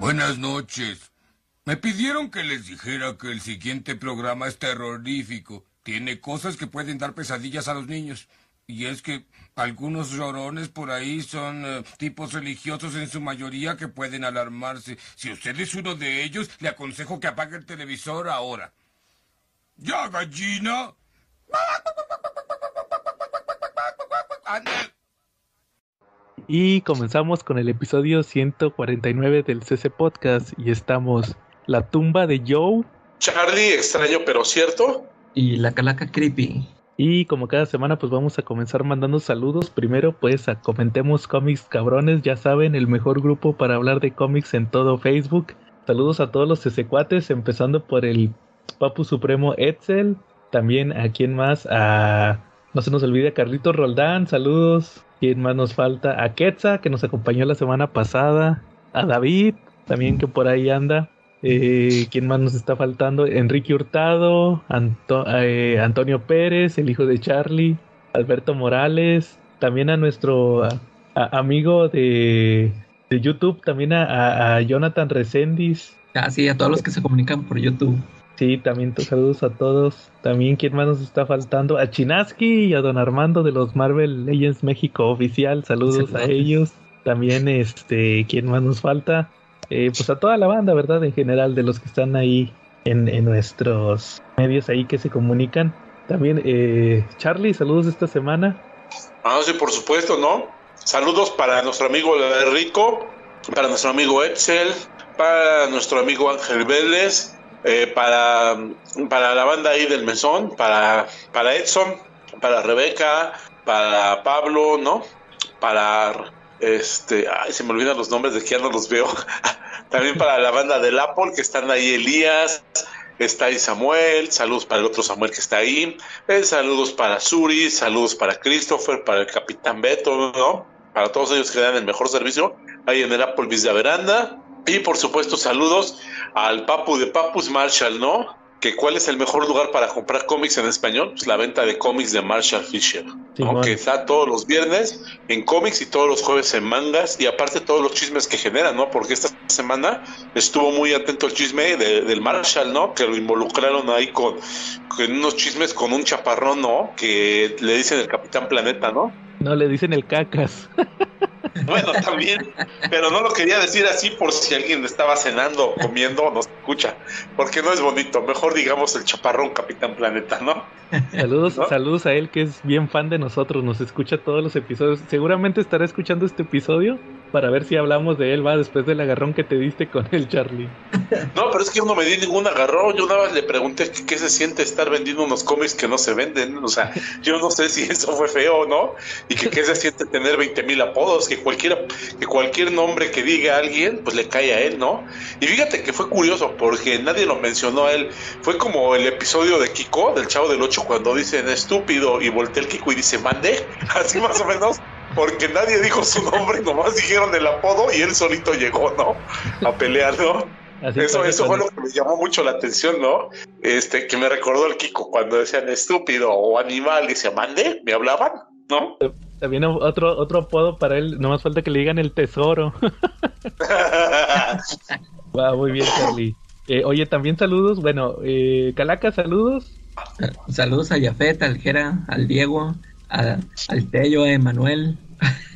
Buenas noches. Me pidieron que les dijera que el siguiente programa es terrorífico. Tiene cosas que pueden dar pesadillas a los niños. Y es que algunos llorones por ahí son eh, tipos religiosos en su mayoría que pueden alarmarse. Si usted es uno de ellos, le aconsejo que apague el televisor ahora. ¡Ya, gallina! Y comenzamos con el episodio 149 del CC Podcast y estamos La tumba de Joe. Charlie, extraño pero cierto. Y la calaca creepy. Y como cada semana pues vamos a comenzar mandando saludos. Primero pues a Comentemos Cómics Cabrones, ya saben, el mejor grupo para hablar de cómics en todo Facebook. Saludos a todos los CC4, empezando por el Papu Supremo Etzel. También a quien más, a... No se nos olvide Carlitos Roldán, saludos. ¿Quién más nos falta? A Quetza, que nos acompañó la semana pasada. A David, también que por ahí anda. Eh, ¿Quién más nos está faltando? Enrique Hurtado, eh, Antonio Pérez, el hijo de Charlie, Alberto Morales, también a nuestro amigo de, de, YouTube, también a, Jonathan Resendiz. Ah, sí, a todos los que se comunican por YouTube. Sí, también saludos a todos. También, ¿quién más nos está faltando? A Chinaski y a Don Armando de los Marvel Legends México Oficial. Saludos a ellos. También, este, ¿quién más nos falta? Eh, pues a toda la banda, ¿verdad? En general, de los que están ahí en, en nuestros medios ahí que se comunican. También, eh, Charlie, saludos esta semana. Ah, sí, por supuesto, ¿no? Saludos para nuestro amigo Rico, para nuestro amigo Excel, para nuestro amigo Ángel Vélez, eh, para, para la banda ahí del mesón, para, para Edson, para Rebeca, para Pablo, ¿no? Para este, ay, se me olvidan los nombres de que ya no los veo. También para la banda del Apple, que están ahí Elías, está ahí Samuel, saludos para el otro Samuel que está ahí, eh, saludos para Suri, saludos para Christopher, para el Capitán Beto, ¿no? Para todos ellos que dan el mejor servicio ahí en el Apple Vista Veranda. Y por supuesto, saludos al Papu de Papus Marshall, ¿no? Que cuál es el mejor lugar para comprar cómics en español? Pues la venta de cómics de Marshall Fisher, ¿no? Que está todos los viernes en cómics y todos los jueves en mangas y aparte todos los chismes que generan, ¿no? Porque esta semana estuvo muy atento el chisme del Marshall, ¿no? Que lo involucraron ahí con, con unos chismes con un chaparrón, ¿no? Que le dicen el Capitán Planeta, ¿no? No, le dicen el cacas. Bueno, también, pero no lo quería decir así por si alguien estaba cenando o comiendo o nos escucha, porque no es bonito. Mejor digamos el chaparrón Capitán Planeta, ¿no? Saludos, saludos a él que es bien fan de nosotros, nos escucha todos los episodios. Seguramente estará escuchando este episodio para ver si hablamos de él, va, después del agarrón que te diste con el Charlie. No, pero es que yo no me di ningún agarrón, yo nada más le pregunté qué, se siente estar vendiendo unos cómics que no se venden, o sea, yo no sé si eso fue feo o no, y que qué se siente tener 20 mil apodos, que cualquiera, que cualquier nombre que diga alguien, pues le cae a él, ¿no? Y fíjate que fue curioso, porque nadie lo mencionó a él, fue como el episodio de Kiko, del Chavo del 8, cuando dicen estúpido, y voltea el Kiko y dice, mande, así más o menos porque nadie dijo su nombre, nomás dijeron el apodo y él solito llegó, ¿no? A pelear, ¿no? eso eso fue lo que me llamó mucho la atención, ¿no? Este, que me recordó el Kiko cuando decían estúpido o animal, decía, mande, me hablaban, ¿no? También otro, otro apodo para él, nomás falta que le digan el tesoro. Va, muy bien, Charlie. Eh, oye, también saludos, bueno, eh, Calaca, saludos. Saludos a Yafet, al Jera, al Diego, al Tello, a Emanuel.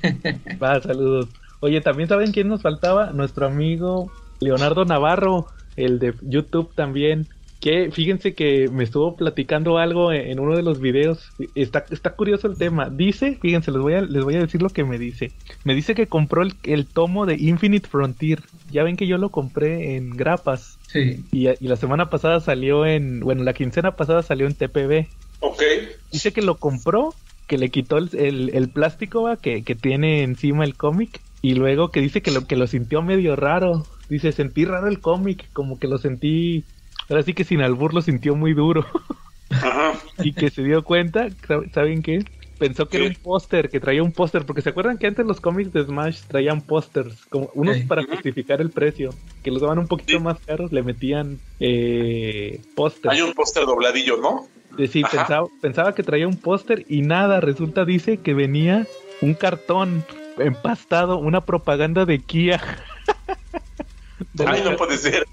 Va, saludos. Oye, también saben quién nos faltaba? Nuestro amigo Leonardo Navarro, el de YouTube también. Que fíjense que me estuvo platicando algo en uno de los videos. Está, está curioso el tema. Dice, fíjense, les voy a, les voy a decir lo que me dice. Me dice que compró el, el tomo de Infinite Frontier. Ya ven que yo lo compré en grapas. Sí. Y, y la semana pasada salió en. Bueno, la quincena pasada salió en TPB. Ok. Dice que lo compró que le quitó el, el, plástico que, que, tiene encima el cómic y luego que dice que lo que lo sintió medio raro. Dice, sentí raro el cómic, como que lo sentí, ahora sí que sin albur lo sintió muy duro. Ajá. y que se dio cuenta, ¿saben qué? Pensó que era un póster, que traía un póster, porque se acuerdan que antes los cómics de Smash traían pósters, como unos para justificar el precio, que los daban un poquito más caros, le metían eh, póster. Hay un póster dobladillo, ¿no? Sí, pensaba, pensaba que traía un póster y nada, resulta, dice que venía un cartón empastado, una propaganda de Kia. Ay, no puede ser.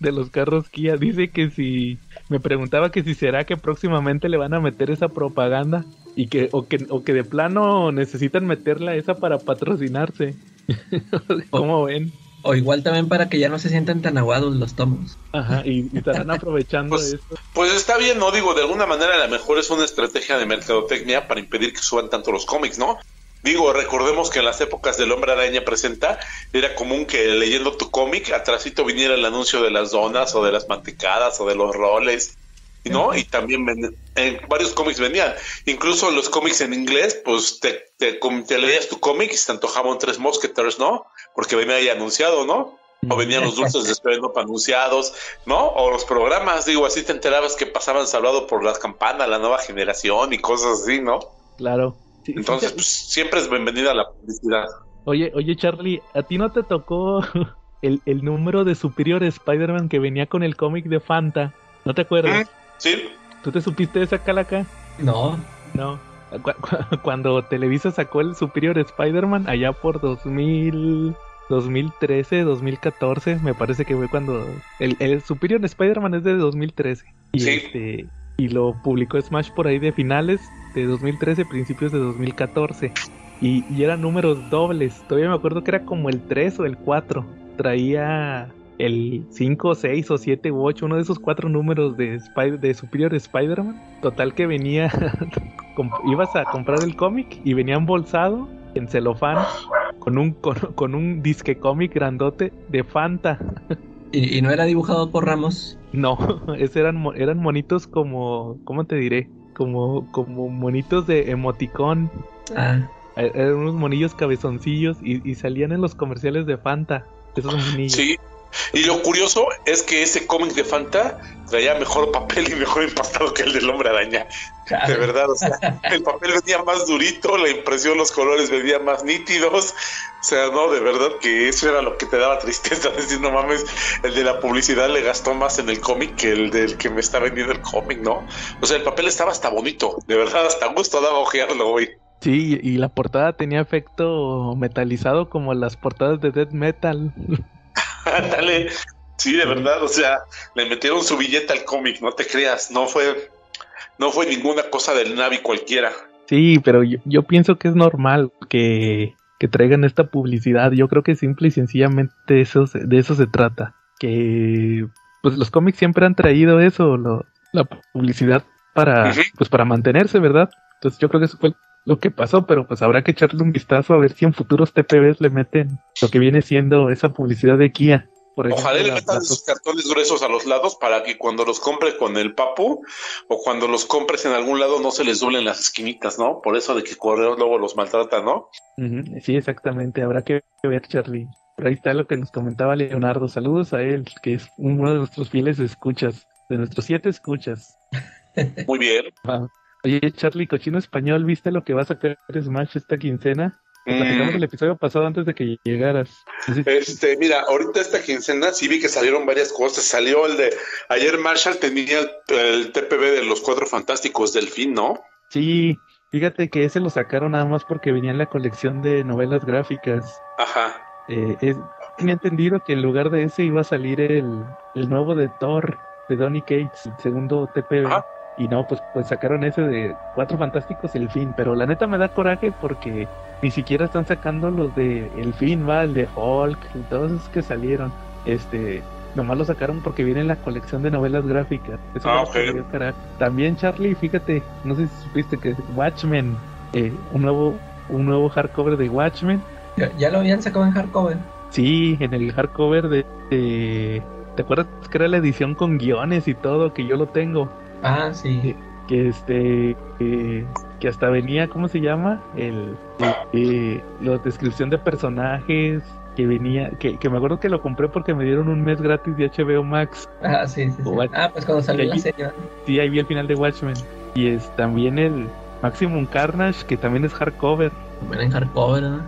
De los carros Kia. Dice que si. Me preguntaba que si será que próximamente le van a meter esa propaganda. Y que, o que, o que de plano necesitan meterla esa para patrocinarse. ¿Cómo ven? O igual también para que ya no se sientan tan aguados los tomos. Ajá, y, y estarán aprovechando Pues, esto. pues está bien, ¿no? Digo, de alguna manera a lo mejor es una estrategia de mercadotecnia para impedir que suban tanto los cómics, ¿no? Digo, recordemos que en las épocas del Hombre Araña Presenta era común que leyendo tu cómic, atrásito viniera el anuncio de las donas o de las mantecadas o de los roles, ¿no? Y también ven- en varios cómics venían. Incluso los cómics en inglés, pues te, te, leías tu cómic y se te antojaban tres mosqueters, ¿no? Porque venía ahí anunciado, ¿no? O venían los dulces de estreno anunciados, ¿no? O los programas, digo, así te enterabas que pasaban salvado por las campanas, la nueva generación y cosas así, ¿no? Claro. Sí, sí Entonces, te- pues siempre es bienvenida la publicidad. Oye, oye, Charlie, ¿a ti no te tocó el, el número de Superior Spider-Man que venía con el cómic de Fanta? ¿No te acuerdas? Sí, ¿Tú te supiste esa calaca? No, No. Cu- cu- Cuando Televisa sacó el Superior Spider-Man, allá por 2000, 2013, 2014, me parece que fue cuando. El, el Superior Spider-Man es de 2013. Y, Sí. este, y lo publicó Smash por ahí de finales de 2013, principios de 2014. Y, y eran números dobles. Todavía me acuerdo que era como el 3 o el 4. Traía el 5, 6 o 7 u 8, uno de esos cuatro números de, Spy- de Superior Spider-Man. Total que venía, ibas a comprar el cómic y venía embolsado en celofán con un, con, con un disque cómic grandote de Fanta. y, y no era dibujado por Ramos. No, ese eran, eran monitos como, ¿cómo te diré? Como, como monitos de emoticón. Ah, Eh, Eran unos monillos cabezoncillos y, y salían en los comerciales de Fanta. Esos monillos. sí. Y lo curioso es que ese cómic de Fanta traía mejor papel y mejor empastado que el del Hombre Araña. De verdad, o sea, el papel venía más durito, la impresión, los colores venían más nítidos. O sea, no, de verdad que eso era lo que te daba tristeza. Decir, no mames, el de la publicidad le gastó más en el cómic que el del que me está vendiendo el cómic, ¿no? O sea, el papel estaba hasta bonito. De verdad, hasta gusto daba ojearlo, güey. Sí, y y la portada tenía efecto metalizado como las portadas de Death Metal. Ándale. Sí, de verdad, o sea, le metieron su billete al cómic, no te creas, no fue, no fue ninguna cosa del Navi cualquiera. Sí, pero yo, yo pienso que es normal que, que traigan esta publicidad. Yo creo que simple y sencillamente eso, se- de eso se trata. Que pues los cómics siempre han traído eso, lo- la publicidad para, pues para mantenerse, ¿verdad? Entonces yo creo que eso fue lo que pasó, pero pues habrá que echarle un vistazo a ver si en futuros TPBs le meten lo que viene siendo esa publicidad de Kia. Por ejemplo, Ojalá le metan sus cartones gruesos a los lados para que cuando los compres con el papu o cuando los compres en algún lado no se les doblen las esquinitas, ¿no? Por eso de que Correos luego los maltrata, ¿no? Sí, exactamente. Habrá que ver, Charlie. Por ahí está lo que nos comentaba Leonardo. Saludos a él, que es uno de nuestros fieles escuchas, de nuestros siete escuchas. Muy bien. Oye, Charlie, cochino español, ¿viste lo que va a sacar Smash esta quincena? Te Platicamos Mm, el episodio pasado antes de que llegaras. Este, mira, ahorita esta quincena sí vi que salieron varias cosas. Salió el de ayer Marshall tenía el, el TPB de los cuatro fantásticos del fin, ¿no? Sí, fíjate que ese lo sacaron nada más porque venía en la colección de novelas gráficas. Ajá. Eh, es- tenía entendido que en lugar de ese iba a salir el, el nuevo de Thor, de Donny Cates, el segundo TPB. Ajá. Y no, pues, pues sacaron ese de Cuatro Fantásticos y el fin. Pero la neta me da coraje porque ni siquiera están sacando los de El fin, va, el de Hulk y todos esos que salieron. Este, nomás lo sacaron porque viene en la colección de novelas gráficas. Eso Ah, es lo que ok. me dio coraje. También Charlie, fíjate, no sé si supiste que Watchmen, eh, un nuevo, un nuevo hardcover de Watchmen. ya, ya lo habían sacado en hardcover. Sí, en el hardcover de, de- ¿Te acuerdas que era la edición con guiones y todo? Que yo lo tengo. Ah, sí. Que este. eh, que hasta venía, ¿cómo se llama? El. eh, la descripción de personajes. Que venía. Que, que me acuerdo que lo compré porque me dieron un mes gratis de HBO Max. Ah, sí, sí. Ah, pues cuando salió la serie. Sí, ahí vi el final de Watchmen. Y es también el Maximum Carnage, que también es hardcover. También en hardcover, ¿no?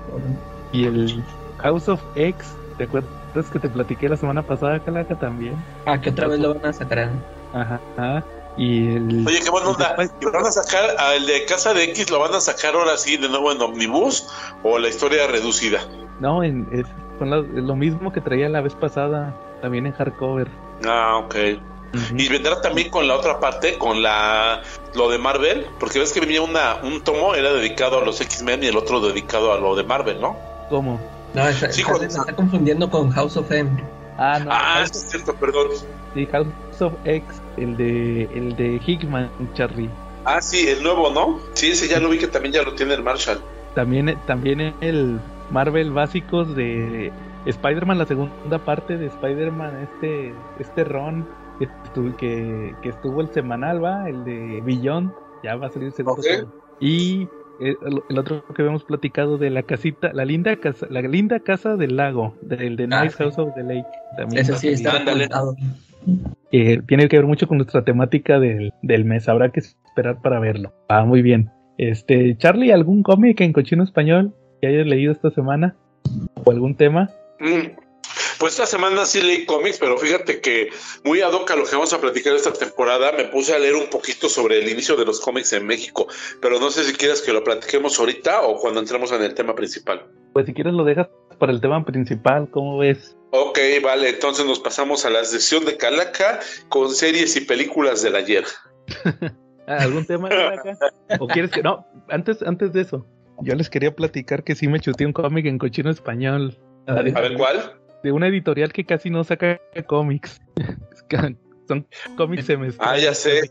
Y el House of X. ¿Te acuerdas que te platiqué la semana pasada, Calaca? También. Ah, que otra vez lo van a sacar. Ajá, ajá. Y el. Oye, qué buena onda. ¿Y van a sacar al de Casa de X? ¿Lo van a sacar ahora sí de nuevo en Omnibus o la historia reducida? No, en, es- son las- lo mismo que traía la vez pasada, también en hardcover. Ah, ok. Y vendrá también con la otra parte, con la lo de Marvel, porque ves que venía una, un tomo, era dedicado a los X-Men y el otro dedicado a lo de Marvel, ¿no? ¿Cómo? No, está, Sí, está- cuando- se está confundiendo con House of M. Ah, no, Ah, House, es cierto, perdón. sí, House of X, el de, el de Hickman, Charlie. Ah, sí, el nuevo, ¿no? Sí, ese ya lo vi que también ya lo tiene el Marshall. También, también el Marvel básicos de Spider-Man, la segunda parte de Spider-Man, este, este Ron que, estu- que, que estuvo el semanal, va, el de Beyond, ya va a salir el segundo. Y eh, el, el otro que habíamos platicado de la casita, la linda casa, la linda casa del lago, del de Ah, Nice sí. House of the Lake. También Ese sí está. Eh, tiene que ver mucho con nuestra temática del, del mes. Habrá que esperar para verlo. Ah, muy bien. Este, Charlie, ¿algún cómic en cochino español que hayas leído esta semana? ¿O algún tema? Mm. Pues esta semana sí leí cómics, pero fíjate que muy ad hoc a lo que vamos a platicar esta temporada, me puse a leer un poquito sobre el inicio de los cómics en México, pero no sé si quieres que lo platiquemos ahorita o cuando entremos en el tema principal. Pues si quieres lo dejas para el tema principal, ¿cómo ves? Ok, vale, entonces nos pasamos a la sección de Calaca con series y películas del ayer. Ah, ¿Algún tema acá? ¿O quieres que.? No, antes, antes de eso, yo les quería platicar que sí me chuté un cómic en cochino español. A ver, A ver, ¿cuál? De una editorial que casi no saca cómics. Son cómics semestrales. Ah, ya sé.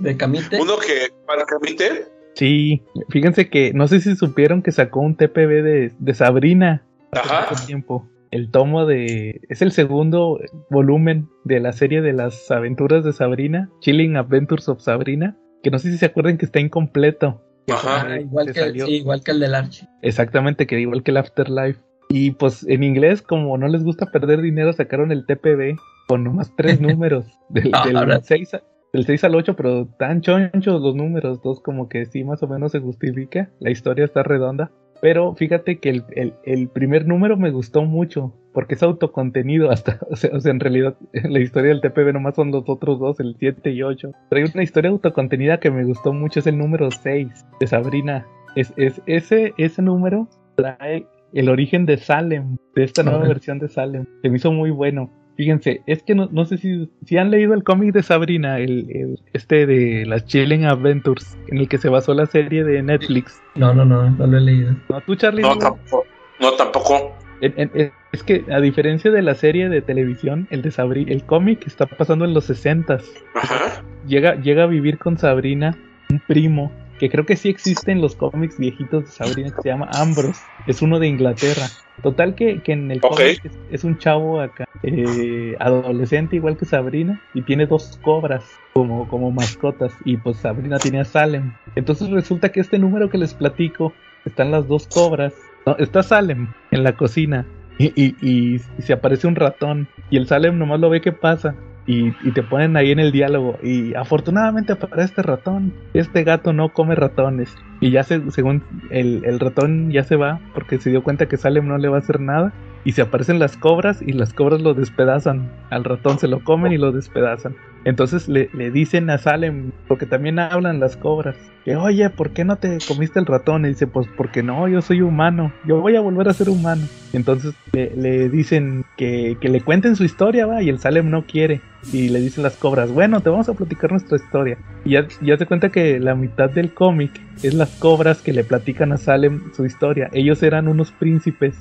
de Camite. Uno que para Camite. Sí, fíjense que no sé si supieron que sacó un TPB de, de Sabrina hace Ajá. tiempo. El tomo de. Es el segundo volumen de la serie de las aventuras de Sabrina, Chilling Adventures of Sabrina. Que no sé si se acuerdan que está incompleto. Que Ajá. Ah, igual, que, salió- sí, igual que el del Archie. Exactamente, que igual que el Afterlife. Y pues en inglés, como no les gusta perder dinero, sacaron el TPB con nomás tres números. Del, del, Ahora. 6 a- del 6 al 8, pero tan chonchos los números, dos como que sí más o menos se justifica. La historia está redonda. Pero fíjate que el, el- el primer número me gustó mucho, porque es autocontenido hasta, o sea, o sea, en realidad la historia del TPB nomás son los otros dos, el 7 y 8. Pero hay una historia autocontenida que me gustó mucho, es el número 6 de Sabrina. Es, es, ese, ese número trae el origen de Salem, de esta nueva versión de Salem. Se me hizo muy bueno. Fíjense, es que no, no sé si, si han leído el cómic de Sabrina, el, el- este de las Chilling Adventures, en el que se basó la serie de Netflix. No, no, no, no lo he leído. No, tú, Charlie. No, no? tampoco. No, tampoco. En- en- en- es que a diferencia de la serie de televisión, el de Sabrina, el cómic está pasando en los 60 Ajá. Llega, llega a vivir con Sabrina un primo que creo que sí existe en los cómics viejitos de Sabrina que se llama Ambrose. Es uno de Inglaterra. Total que, que en el cómic es, es un chavo acá, eh, adolescente igual que Sabrina y tiene dos cobras como, como mascotas y pues Sabrina tiene a Salem. Entonces resulta que este número que les platico están las dos cobras. No, está Salem en la cocina y, y, y- y se aparece un ratón y el Salem nomás lo ve que pasa y, te ponen ahí en el diálogo. Y afortunadamente para este ratón este gato no come ratones. Y ya se, según el, el ratón ya se va porque se dio cuenta que Salem no le va a hacer nada. Y se aparecen las cobras y las cobras lo despedazan. Al ratón se lo comen y lo despedazan entonces le, le dicen a Salem porque también hablan las cobras que oye ¿por qué no te comiste el ratón? y dice pues porque no yo soy humano yo voy a volver a ser humano entonces le, le dicen que, que le cuenten su historia va y el Salem no quiere y le dicen las cobras, bueno, te vamos a platicar nuestra historia. Y ya, ya se cuenta que la mitad del cómic es las cobras que le platican a Salem su historia. Ellos eran unos príncipes,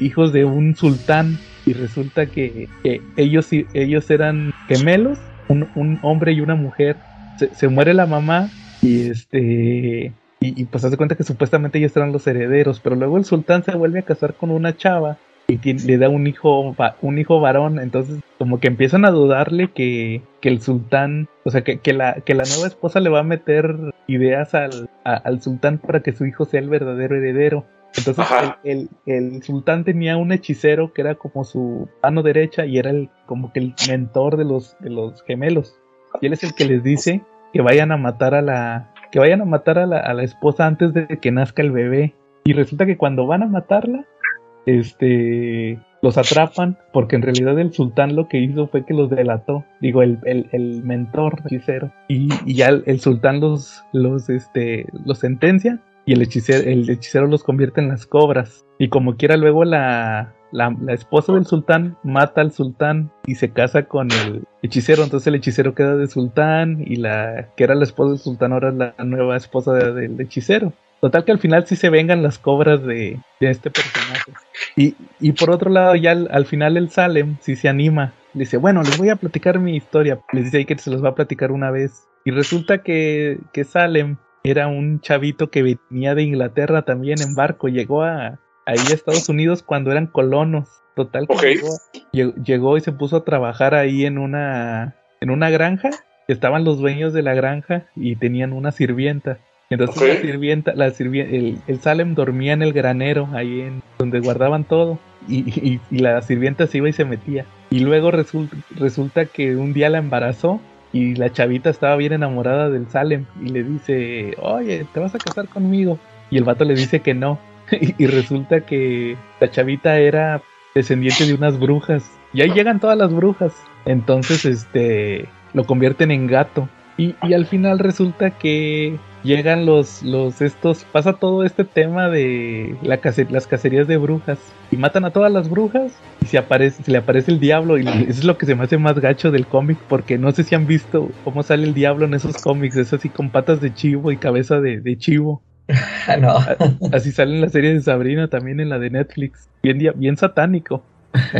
hijos de un sultán, y resulta que, ellos, ellos eran gemelos, un, un hombre y una mujer. Se, se muere la mamá y este... Y, y pues hace cuenta que supuestamente ellos eran los herederos, pero luego el sultán se vuelve a casar con una chava y le da un hijo un hijo varón entonces como que empiezan a dudarle que, que el sultán o sea que, que la que la nueva esposa le va a meter ideas al, al sultán para que su hijo sea el verdadero heredero entonces el, el, el sultán tenía un hechicero que era como su mano derecha y era el como que el mentor de los de los gemelos. Y él es el que les dice que vayan a matar a la que vayan a matar a la, a la esposa antes de que nazca el bebé. Y resulta que cuando van a matarla este los atrapan porque en realidad el sultán lo que hizo fue que los delató digo el, el, el mentor hechicero. Y, y ya el, el sultán los los este los sentencia y el hechicero el hechicero los convierte en las cobras y como quiera luego la la, esposa del sultán mata al sultán y se casa con el hechicero, entonces el hechicero queda de sultán y la que era la esposa del sultán ahora es la nueva esposa del hechicero. Total que al final sí se vengan las cobras de, de este personaje. Y, y, por otro lado, ya al, al, final el Salem sí se anima. Dice, bueno, les voy a platicar mi historia. Les dice ahí que se los va a platicar una vez. Y resulta que, que Salem era un chavito que venía de Inglaterra también en barco. Llegó a, ahí a Estados Unidos cuando eran colonos. Total okay. llegó, llegó, y se puso a trabajar ahí en una, en una granja. Estaban los dueños de la granja y tenían una sirvienta. Entonces la sirvienta, la sirvienta, el, el Salem dormía en el granero, ahí en donde guardaban todo, y, y- y la sirvienta se iba y se metía. Y luego resulta, resulta que un día la embarazó y la chavita estaba bien enamorada del Salem y le dice, oye, ¿te vas a casar conmigo? Y el vato le dice que no. y, y resulta que la chavita era descendiente de unas brujas. Y ahí llegan todas las brujas. Entonces, este, lo convierten en gato. Y, y al final resulta que llegan los, los estos, pasa todo este tema de la case- las cacerías de brujas y matan a todas las brujas y se aparece, se le aparece el diablo y eso es lo que se me hace más gacho del cómic porque no sé si han visto cómo sale el diablo en esos cómics, es así con patas de chivo y cabeza de, de chivo. No. Así sale en la serie de Sabrina, también en la de Netflix. Bien, dia- bien satánico.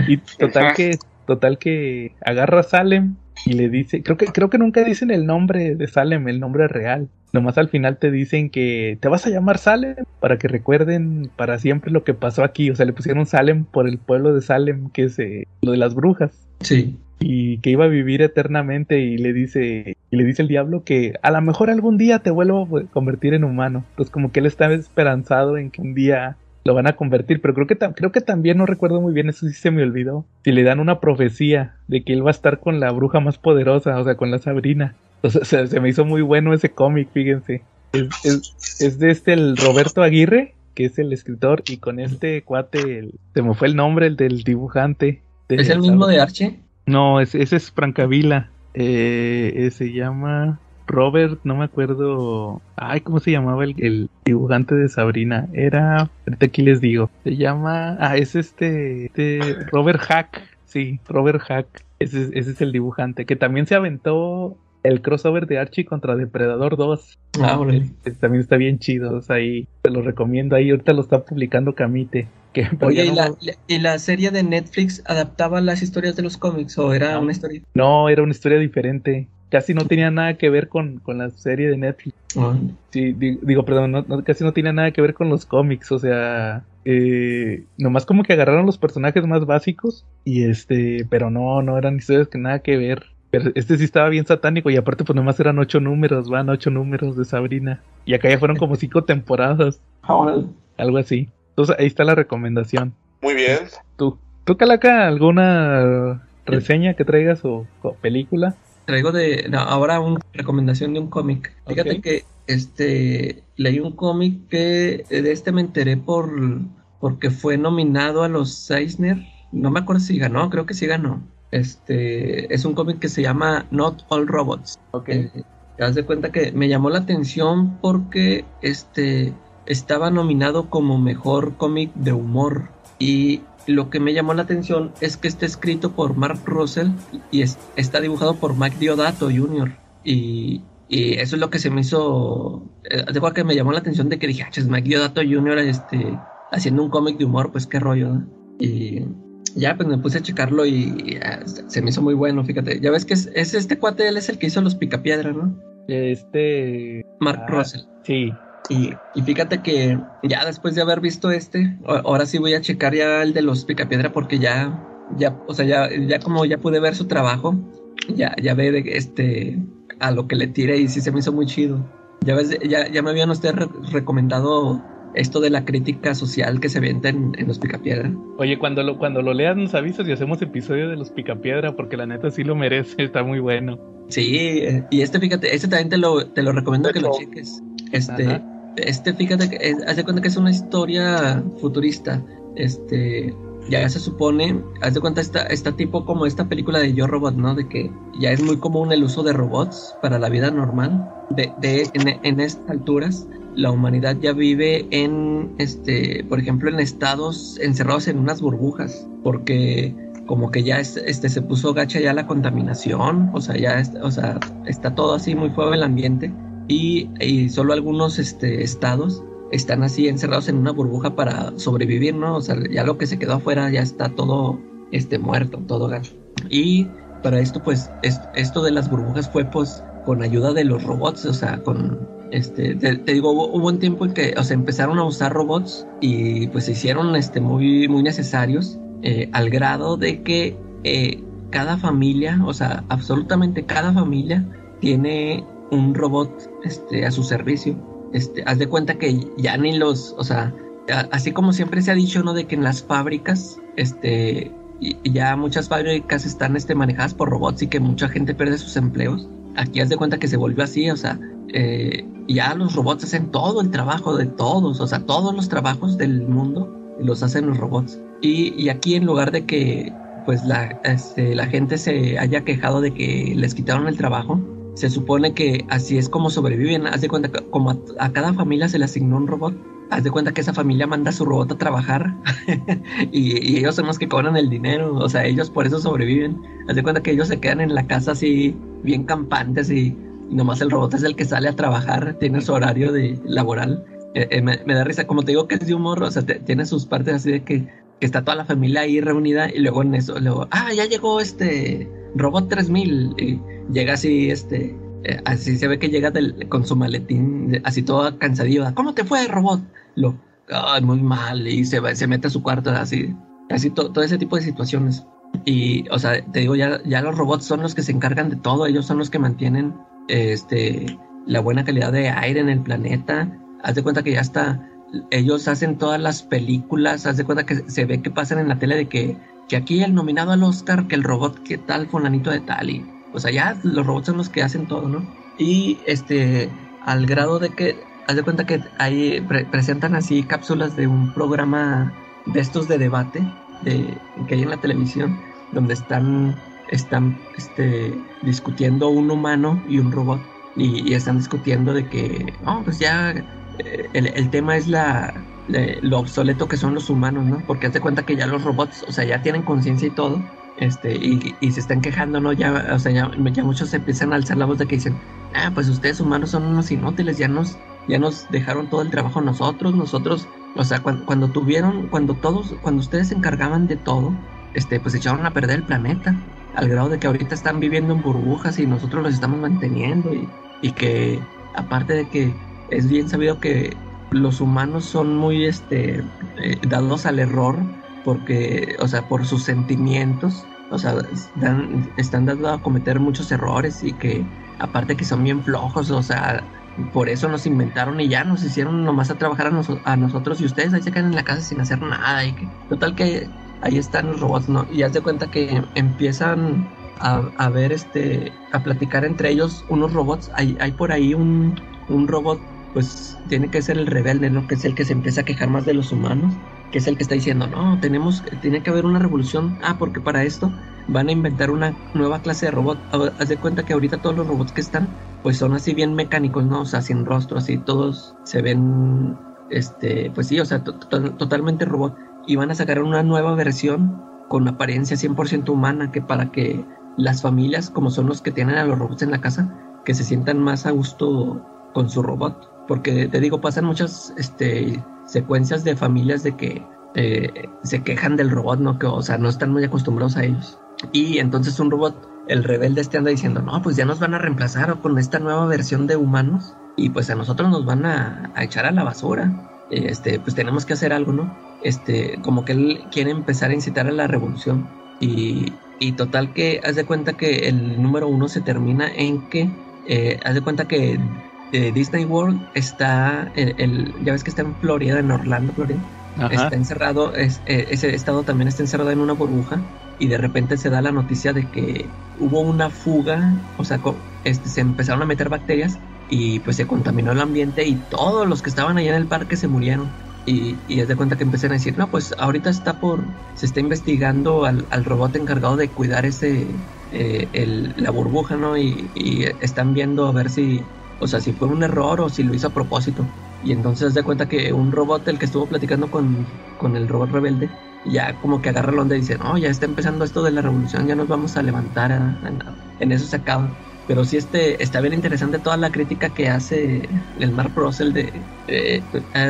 Y total que, total que agarra a Salem y le dice, creo que, creo que nunca dicen el nombre de Salem, el nombre real. Nomás al final te dicen que te vas a llamar Salem para que recuerden para siempre lo que pasó aquí. O sea, le pusieron Salem por el pueblo de Salem, que es eh, lo de las brujas Sí. y que iba a vivir eternamente y le dice y le dice el diablo que a lo mejor algún día te vuelvo a pues, convertir en humano. Entonces como que él está esperanzado en que un día lo van a convertir, pero creo que creo que también no recuerdo muy bien, eso sí se me olvidó. Si le dan una profecía de que él va a estar con la bruja más poderosa, o sea, con la Sabrina. Entonces se, se me hizo muy bueno ese cómic, fíjense. Es, es, es de este el Roberto Aguirre, que es el escritor, y con este cuate, el- se me fue el nombre, el del dibujante. de ¿Es el mismo de Archie? No, ese, ese es Francavila. Eh, eh, se llama Robert, no me acuerdo. Ay, ¿cómo se llamaba el, el dibujante de Sabrina? Era. Ahorita aquí les digo. Se llama. Ah, es este. este Robert Hack. Sí, Robert Hack. Ese, es- ese es el dibujante. Que también se aventó el crossover de Archie contra Depredador 2. Ah, órale. que También está bien chido. O sea, ahí te lo recomiendo. Ahí ahorita lo está publicando Camite. Que, Oye, ¿y no- la, ¿y la serie de Netflix adaptaba las historias de los cómics o era No. una historia? No, era una historia diferente. Casi no tenía nada que ver con, con la serie de Netflix. Ah, Sí, di- digo, perdón, no- no, casi no tenía nada que ver con los cómics. O sea, eh, nomás como que agarraron los personajes más básicos. Y este, pero no, no eran historias que nada que ver. Pero este sí estaba bien satánico. Y aparte, pues nomás eran ocho números, van ocho números de Sabrina. Y acá ya fueron como cinco temporadas, Ah, algo así. Entonces ahí está la recomendación. Muy bien. ¿Tú, tú Calaca, alguna reseña que traigas o, o película? Traigo de no, ahora una recomendación de un cómic. Fíjate que este leí un cómic que de este me enteré por porque fue nominado a los Eisner. No me acuerdo si ganó, creo que sí ganó. Este es un cómic que se llama Not All Robots. Ok. Eh, te das de cuenta que me llamó la atención porque este estaba nominado como mejor cómic de humor y lo que me llamó la atención es que está escrito por Mark Russell y es- está dibujado por Mike Diodato Jr. Y, y eso es lo que se me hizo, eh, que me llamó la atención de que dije, ah, chis, Mike Diodato Jr. este, haciendo un cómic de humor, pues qué rollo, ¿no? Y ya pues me puse a checarlo y, ah, se me hizo muy bueno, fíjate. Ya ves que es, es este cuate, él es el que hizo los Picapiedra, ¿no? Este. Mark Ah. Russell. Sí. Y, y fíjate que ya después de haber visto este, ahora sí voy a checar ya el de los Picapiedra porque ya, ya, o sea, ya, ya como ya pude ver su trabajo, ya, ya ve de este a lo que le tire y sí se me hizo muy chido. Ya ves, ya, ya me habían ustedes re- recomendado esto de la crítica social que se vende en, en los Picapiedra. Oye, cuando lo, cuando lo leas nos avisas y hacemos episodio de los Picapiedra porque la neta sí lo merece, está muy bueno. Sí, eh, y este, fíjate, este también te lo, te lo recomiendo que lo cheques. Este, Ajá. este, fíjate que es, haz de cuenta que es una historia futurista. Este, ya se supone, haz de cuenta esta, esta tipo como esta película de Yo Robot, ¿no? De que ya es muy común el uso de robots para la vida normal. De, de en, en estas alturas la humanidad ya vive en, este, por ejemplo, en estados encerrados en unas burbujas, porque como que ya este, se puso gacha ya la contaminación, o sea, ya o sea, está todo así muy fuego el ambiente y, y, solo algunos este, estados están así encerrados en una burbuja para sobrevivir, ¿no? O sea, ya lo que se quedó afuera ya está todo este, muerto, todo gacho. Y para esto, pues, esto de las burbujas fue pues con ayuda de los robots, o sea, con este, te, digo, hubo, un tiempo en que, o sea, empezaron a usar robots y pues se hicieron este, muy, muy necesarios eh, al grado de que eh, cada familia, o sea, absolutamente cada familia tiene un robot este, a su servicio. Este, haz de cuenta que ya ni los, o sea, así como siempre se ha dicho, ¿no? De que en las fábricas, este, ya muchas fábricas están este, manejadas por robots y que mucha gente pierde sus empleos. Aquí haz de cuenta que se volvió así, o sea, eh, ya los robots hacen todo el trabajo de todos, o sea, todos los trabajos del mundo los hacen los robots. Y, aquí en lugar de que pues la, este, la gente se haya quejado de que les quitaron el trabajo, se supone que así es como sobreviven. Haz de cuenta que como a, cada familia se le asignó un robot, haz de cuenta que esa familia manda a su robot a trabajar y, ellos son los que cobran el dinero, o sea, ellos por eso sobreviven. Haz de cuenta que ellos se quedan en la casa así bien campantes y y nomás el robot es el que sale a trabajar, tiene su horario de laboral. Eh, eh, me, da risa, como te digo que es de humor, o sea, tiene sus partes así de que, que, está toda la familia ahí reunida y luego en eso, luego, ah, ya llegó este robot 3000 y llega así, este, eh, así se ve que llega con su maletín, así todo cansadillo, ¿cómo te fue robot? Lo, ay, muy mal, y se, se mete a su cuarto, así, así todo ese tipo de situaciones. Y, o sea, te digo, ya, ya los robots son los que se encargan de todo, ellos son los que mantienen este, la buena calidad de aire en el planeta. Haz de cuenta que ya está, ellos hacen todas las películas, haz de cuenta que se ve que pasan en la tele de que, que aquí el nominado al Oscar, que el robot, que tal, fulanito de tal, y o sea, ya los robots son los que hacen todo, ¿no? Y este, al grado de que, haz de cuenta que ahí presentan así cápsulas de un programa de estos de debate de, que hay en la televisión, donde están están este, discutiendo un humano y un robot y, están discutiendo de que, oh, pues ya eh, el, tema es la, lo obsoleto que son los humanos, ¿no? Porque hace cuenta que ya los robots, o sea, ya tienen conciencia y todo, este, y, y, se están quejando, ¿no? Ya, o sea, ya, muchos se empiezan a alzar la voz de que dicen, ah, pues ustedes humanos son unos inútiles, ya nos, ya nos dejaron todo el trabajo nosotros, nosotros, o sea, cuando, cuando tuvieron, cuando todos, cuando ustedes se encargaban de todo, este, pues echaron a perder el planeta al grado de que ahorita están viviendo en burbujas y nosotros los estamos manteniendo y, y que aparte de que es bien sabido que los humanos son muy este eh, dados al error porque o sea por sus sentimientos o sea están dados a cometer muchos errores y que aparte que son bien flojos o sea por eso nos inventaron y ya nos hicieron nomás a trabajar a, a nosotros y ustedes ahí se quedan en la casa sin hacer nada y que total que ahí están los robots, ¿no? Y haz de cuenta que empiezan a, ver, este, a platicar entre ellos unos robots. Hay, hay por ahí un, un robot, pues tiene que ser el rebelde, ¿no? Que es el que se empieza a quejar más de los humanos, que es el que está diciendo, no, tenemos, tiene que haber una revolución. Ah, porque para esto van a inventar una nueva clase de robot. Haz de cuenta que ahorita todos los robots que están, pues son así bien mecánicos, ¿no? O sea, sin rostro, así todos se ven, este, pues sí, o sea, totalmente robot y van a sacar una nueva versión con apariencia 100% humana que para que las familias, como son los que tienen a los robots en la casa, que se sientan más a gusto con su robot. Porque te digo, pasan muchas este, secuencias de familias de que eh, se quejan del robot, ¿no? Que, o sea, no están muy acostumbrados a ellos. Y entonces un robot, el rebelde este anda diciendo, no, pues ya nos van a reemplazar con esta nueva versión de humanos y pues a nosotros nos van a, a echar a la basura. Este, pues tenemos que hacer algo, ¿no? Este, como que él quiere empezar a incitar a la revolución. Y, y total que haz de cuenta que el número uno se termina en que, eh, haz de cuenta que eh, Disney World está, el, ya ves que está en Florida, en Orlando, Florida. Está encerrado, es, eh, ese estado también está encerrado en una burbuja y de repente se da la noticia de que hubo una fuga, o sea, este, se empezaron a meter bacterias y pues se contaminó el ambiente y todos los que estaban allá en el parque se murieron. Y, y es de cuenta que empecé a decir, no, pues ahorita está por, se está investigando al, robot encargado de cuidar ese, eh, la burbuja, ¿no? Y, están viendo a ver si, o sea, si fue un error o si lo hizo a propósito. Y entonces se cuenta que un robot, el que estuvo platicando con, con el robot rebelde, ya como que agarra la onda y dice, no, ya está empezando esto de la revolución, ya nos vamos a levantar, en eso se acaba. Pero sí este, está bien interesante toda la crítica que hace el Mark Russell de... Eh,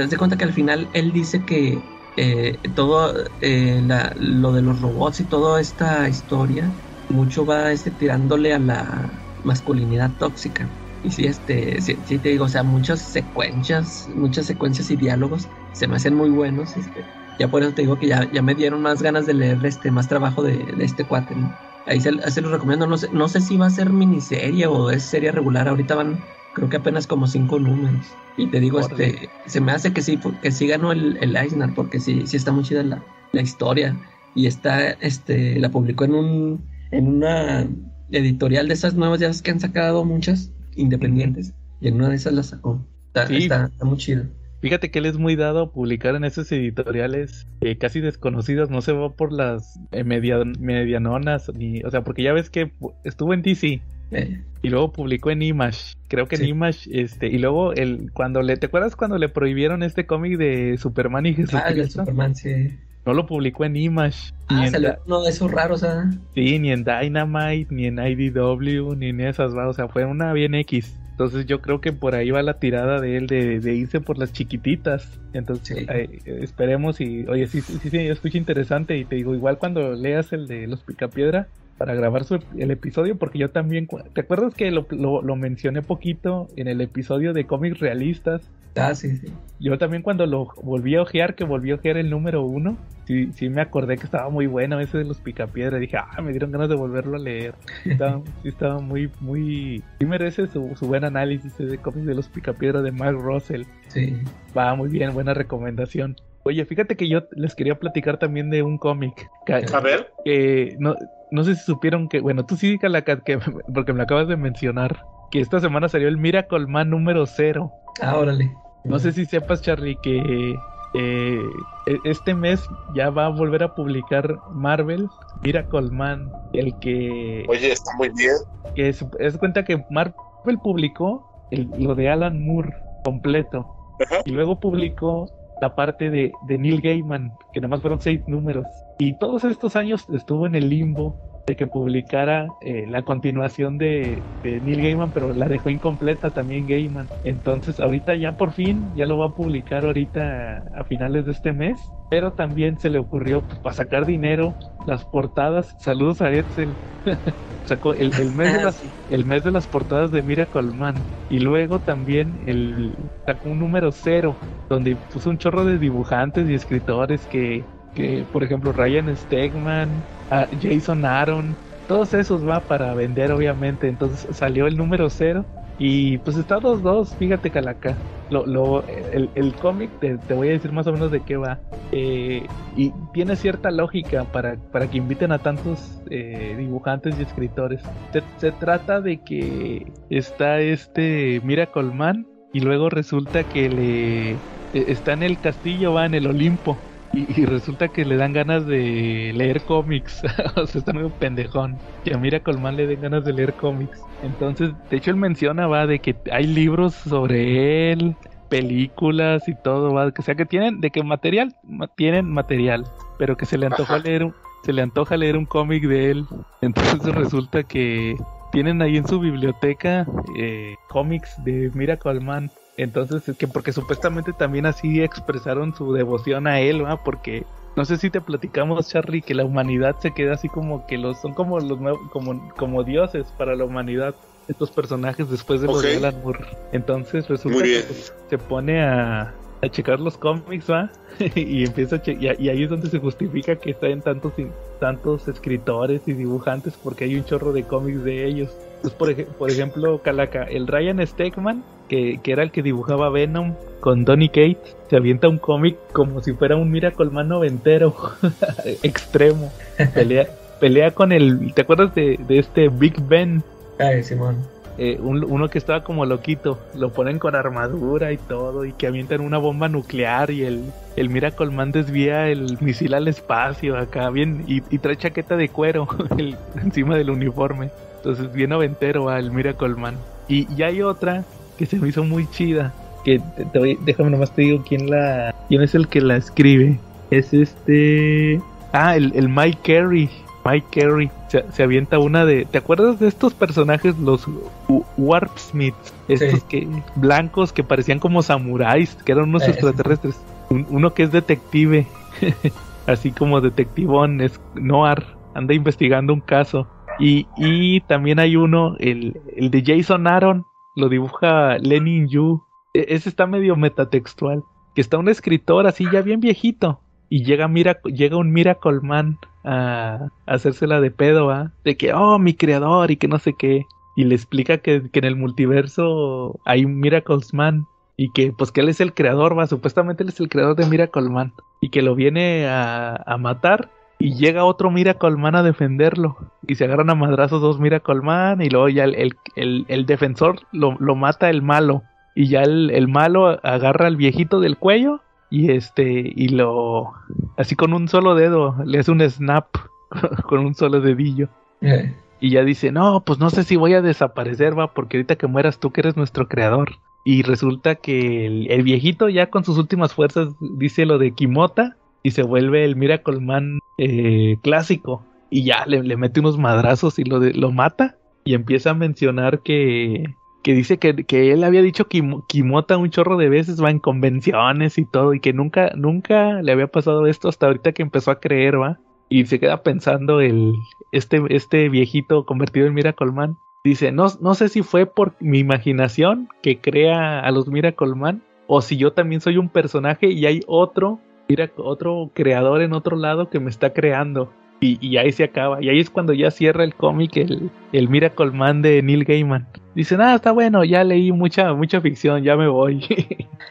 de cuenta que al final él dice que eh, todo eh, lo de los robots y toda esta historia, mucho va este, tirándole a la masculinidad tóxica. Y sí, este, sí, te digo, o sea, muchas secuencias, muchas secuencias y diálogos se me hacen muy buenos. Este, ya por eso te digo que ya, ya me dieron más ganas de leer este, más trabajo de, este cuate. Ahí se, se los recomiendo. No sé, no sé si va a ser miniserie o es serie regular. Ahorita van, creo que apenas como cinco números. Y te digo, este, se me hace que sí, que sí ganó el, el Eisner, porque sí, sí está muy chida la, la historia. Y está, este, la publicó en un, en una editorial de esas nuevas, ya que han sacado muchas independientes. Y en una de esas la sacó. Está, muy chido. Fíjate que él es muy dado a publicar en esas editoriales eh, casi desconocidas, no se va por las eh, medianonas, ni, o sea, porque ya ves que estuvo en DC eh. y luego publicó en Image, creo que en Image, este, y luego el, cuando le, ¿te acuerdas cuando le prohibieron este cómic de Superman y Jesús? Ah, Superman, sí. No lo publicó en Image. Ah, salió uno de esos raros, ¿ah? Sí, ni en Dynamite, ni en IDW, ni en esas, o sea, fue una bien X. Entonces yo creo que por ahí va la tirada de él de, irse por las chiquititas. Entonces esperemos y, oye, sí, sí, sí, escucha interesante y te digo, igual cuando leas el de los Picapiedra, para grabar el episodio porque yo también, ¿te acuerdas que lo, lo, mencioné poquito en el episodio de cómics realistas? Ah, sí, sí. Yo también cuando lo volví a ojear, que volví a ojear el número uno, sí, sí me acordé que estaba muy bueno ese de los picapiedra. Dije, ah, me dieron ganas de volverlo a leer. Estaba, sí, estaba muy, muy... Sí merece su, su buen análisis de cómics de los picapiedra de Mark Russell. Sí. Va muy bien, buena recomendación. Oye, fíjate que yo les quería platicar también de un cómic. A ver. Que no, no sé si supieron que, bueno, tú sí, la que, porque me lo acabas de mencionar, que esta semana salió el Miracle Man número cero. Ah, órale. No sé si sepas, Charlie, que eh, e, este mes ya va a volver a publicar Marvel Miracle Man, el que... Oye, está muy bien. Que es, es cuenta que Marvel publicó lo de Alan Moore completo. Y luego publicó la parte de, Neil Gaiman, que nada más fueron seis números. Y todos estos años estuvo en el limbo de que publicara eh, la continuación de, de, Neil Gaiman, pero la dejó incompleta también Gaiman. Entonces ahorita ya por fin, ya lo va a publicar ahorita a finales de este mes, pero también se le ocurrió pues, para sacar dinero las portadas. Saludos a Edsel. Sacó el, mes de las, el mes de las portadas de Miracle Man. Y luego también el, sacó un número cero, donde puso un chorro de dibujantes y escritores que que por ejemplo Ryan Stegman, Jason Aaron, todos esos va para vender obviamente, entonces salió el número cero y pues está 2-2, fíjate Calaca. Lo, lo, el, el cómic, te, voy a decir más o menos de qué va. Eh, y tiene cierta lógica para, para que inviten a tantos eh, dibujantes y escritores. Se, se, trata de que está este Miracle Man y luego resulta que le e, está en el castillo, va en el Olimpo. Y, resulta que le dan ganas de leer cómics. o sea, está muy pendejón. Que a Mira Colman le den ganas de leer cómics. Entonces, de hecho, él menciona, va, de que hay libros sobre él, películas y todo, va. Que sea que tienen, de que material, tienen material. Pero que se le antoja leer un, se le antoja leer un cómic de él. Entonces resulta que tienen ahí en su biblioteca eh, cómics de Mira Colman entonces, es que porque supuestamente también así expresaron su devoción a él, ¿va? Porque no sé si te platicamos, Charlie, que la humanidad se queda así como que los son como los como, como dioses para la humanidad estos personajes después de los de Alan Moore. Entonces resulta que se pone a, a checar los cómics, ¿va? y empieza a y, ahí es donde se justifica que están tantos tantos escritores y dibujantes porque hay un chorro de cómics de ellos. Pues por, por ejemplo, Calaca, el Ryan Stegman que, era el que dibujaba Venom con Donny Kate, se avienta un cómic como si fuera un Miracle Man noventero, extremo. Pelea, pelea con el. ¿Te acuerdas de, este Big Ben? Ay, Simón. Eh, uno que estaba como loquito, lo ponen con armadura y todo, y que avientan una bomba nuclear y el, el Miracle Man desvía el misil al espacio acá, bien, y, trae chaqueta de cuero encima del uniforme. Entonces, bien noventero va el Miracle Man. Y, y hay otra que se me hizo muy chida, que déjame nomás te digo quién la quién es el que la escribe. Es este ah el, el Mike Carey. Mike Carey se, avienta una de ¿te acuerdas de estos personajes los Warp Smiths? Estos que blancos que parecían como samuráis, que eran unos extraterrestres. uno que es detective, así como detectivón, es Noir, anda investigando un caso. Y, y también hay uno, el, el de Jason Aaron, lo dibuja Lenin Yu. E, ese está medio metatextual. Que está un escritor así ya bien viejito. Y llega, mira, llega un Miracle Man a, hacérsela de pedo, ¿ah? De que, oh, mi creador y que no sé qué. Y le explica que, que en el multiverso hay un Miracles Man. Y que, pues, que él es el creador, va. Supuestamente él es el creador de Miracle Man. Y que lo viene a, a matar y llega otro Miracle Man a defenderlo. Y se agarran a madrazos dos Miracle Man. Y luego ya el, el, el, defensor lo, lo, mata el malo. Y ya el, el, malo agarra al viejito del cuello. Y este. Y lo. Así con un solo dedo. Le hace un snap. con un solo dedillo. Eh. Y ya dice, no, pues no sé si voy a desaparecer, va, porque ahorita que mueras tú que eres nuestro creador. Y resulta que el, el viejito ya con sus últimas fuerzas dice lo de Kimota y se vuelve el Miracle Man eh, clásico y ya le, mete unos madrazos y lo, lo mata y empieza a mencionar que, que dice que, que él había dicho Kimota un chorro de veces, va en convenciones y todo, y que nunca, nunca le había pasado esto hasta ahorita que empezó a creer, va. Y se queda pensando el, este, este viejito convertido en Miracle Man. Dice, no, no sé si fue por mi imaginación que crea a los Miracle Man, o si yo también soy un personaje y hay otro mira otro creador en otro lado que me está creando. Y, ahí se acaba. Y ahí es cuando ya cierra el cómic, el, el Miracle Man de Neil Gaiman. Dice, nada, está bueno, ya leí mucha, mucha ficción, ya me voy.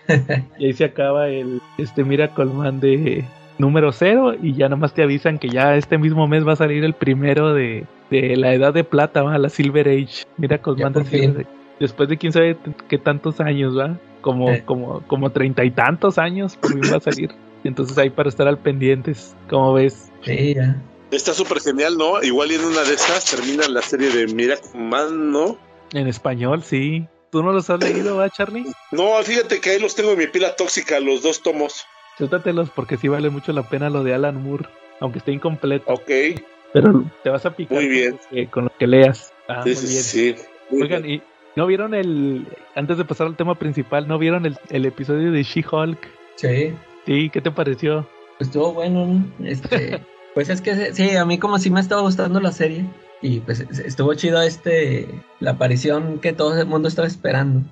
y ahí se acaba el este Miracle Man de número cero. Y ya nomás te avisan que ya este mismo mes va a salir el primero de, de la edad de plata, ¿va? la Silver Age. Miracle Man de Silver Después de quién sabe qué tantos años, ¿va? Como, como, como treinta y tantos años, por va a salir. Entonces ahí para estar al pendientes, como ves. Sí, ya. Está súper genial, ¿no? Igual y en una de esas termina la serie de Miracle Man, ¿no? En español, sí. ¿Tú no los has leído, va, Charlie? No, fíjate que ahí los tengo en mi pila tóxica, los dos tomos. Chútatelos porque sí vale mucho la pena lo de Alan Moore, aunque esté incompleto. Ok. Pero te vas a picar muy bien. Con, lo que leas. Ah, sí, sí, sí. Oigan, ¿y no vieron el, antes de pasar al tema principal, no vieron el, el episodio de She-Hulk? Sí. Sí, ¿qué te pareció? Pues estuvo bueno, ¿no? Este, pues es que sí, a mí como sí me estaba gustando la serie. Y pues estuvo chido este, la aparición que todo el mundo estaba esperando.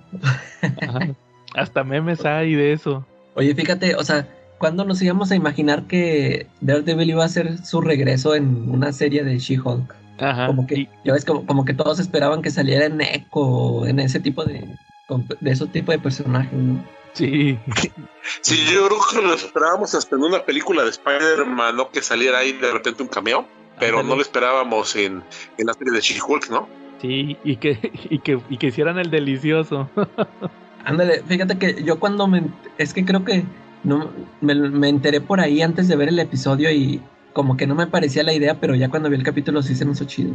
Hasta memes hay de eso. Oye, fíjate, o sea, ¿cuándo nos íbamos a imaginar que Daredevil iba a hacer su regreso en una serie de She-Hulk? Ajá. Como que, ya ves, como, como, que todos esperaban que saliera en Echo, en ese tipo de, de esos tipos de personajes, ¿no? Sí. Sí, yo creo que lo esperábamos hasta en una película de Spider-Man, ¿no? Que saliera ahí de repente un cameo, pero no lo esperábamos en, en la serie de She-Hulk, ¿no? Sí, y que, y que, y que hicieran el delicioso. Ándale, fíjate que yo cuando me... Es que creo que no me, me, enteré por ahí antes de ver el episodio y como que no me parecía la idea, pero ya cuando vi el capítulo sí se me hizo chido.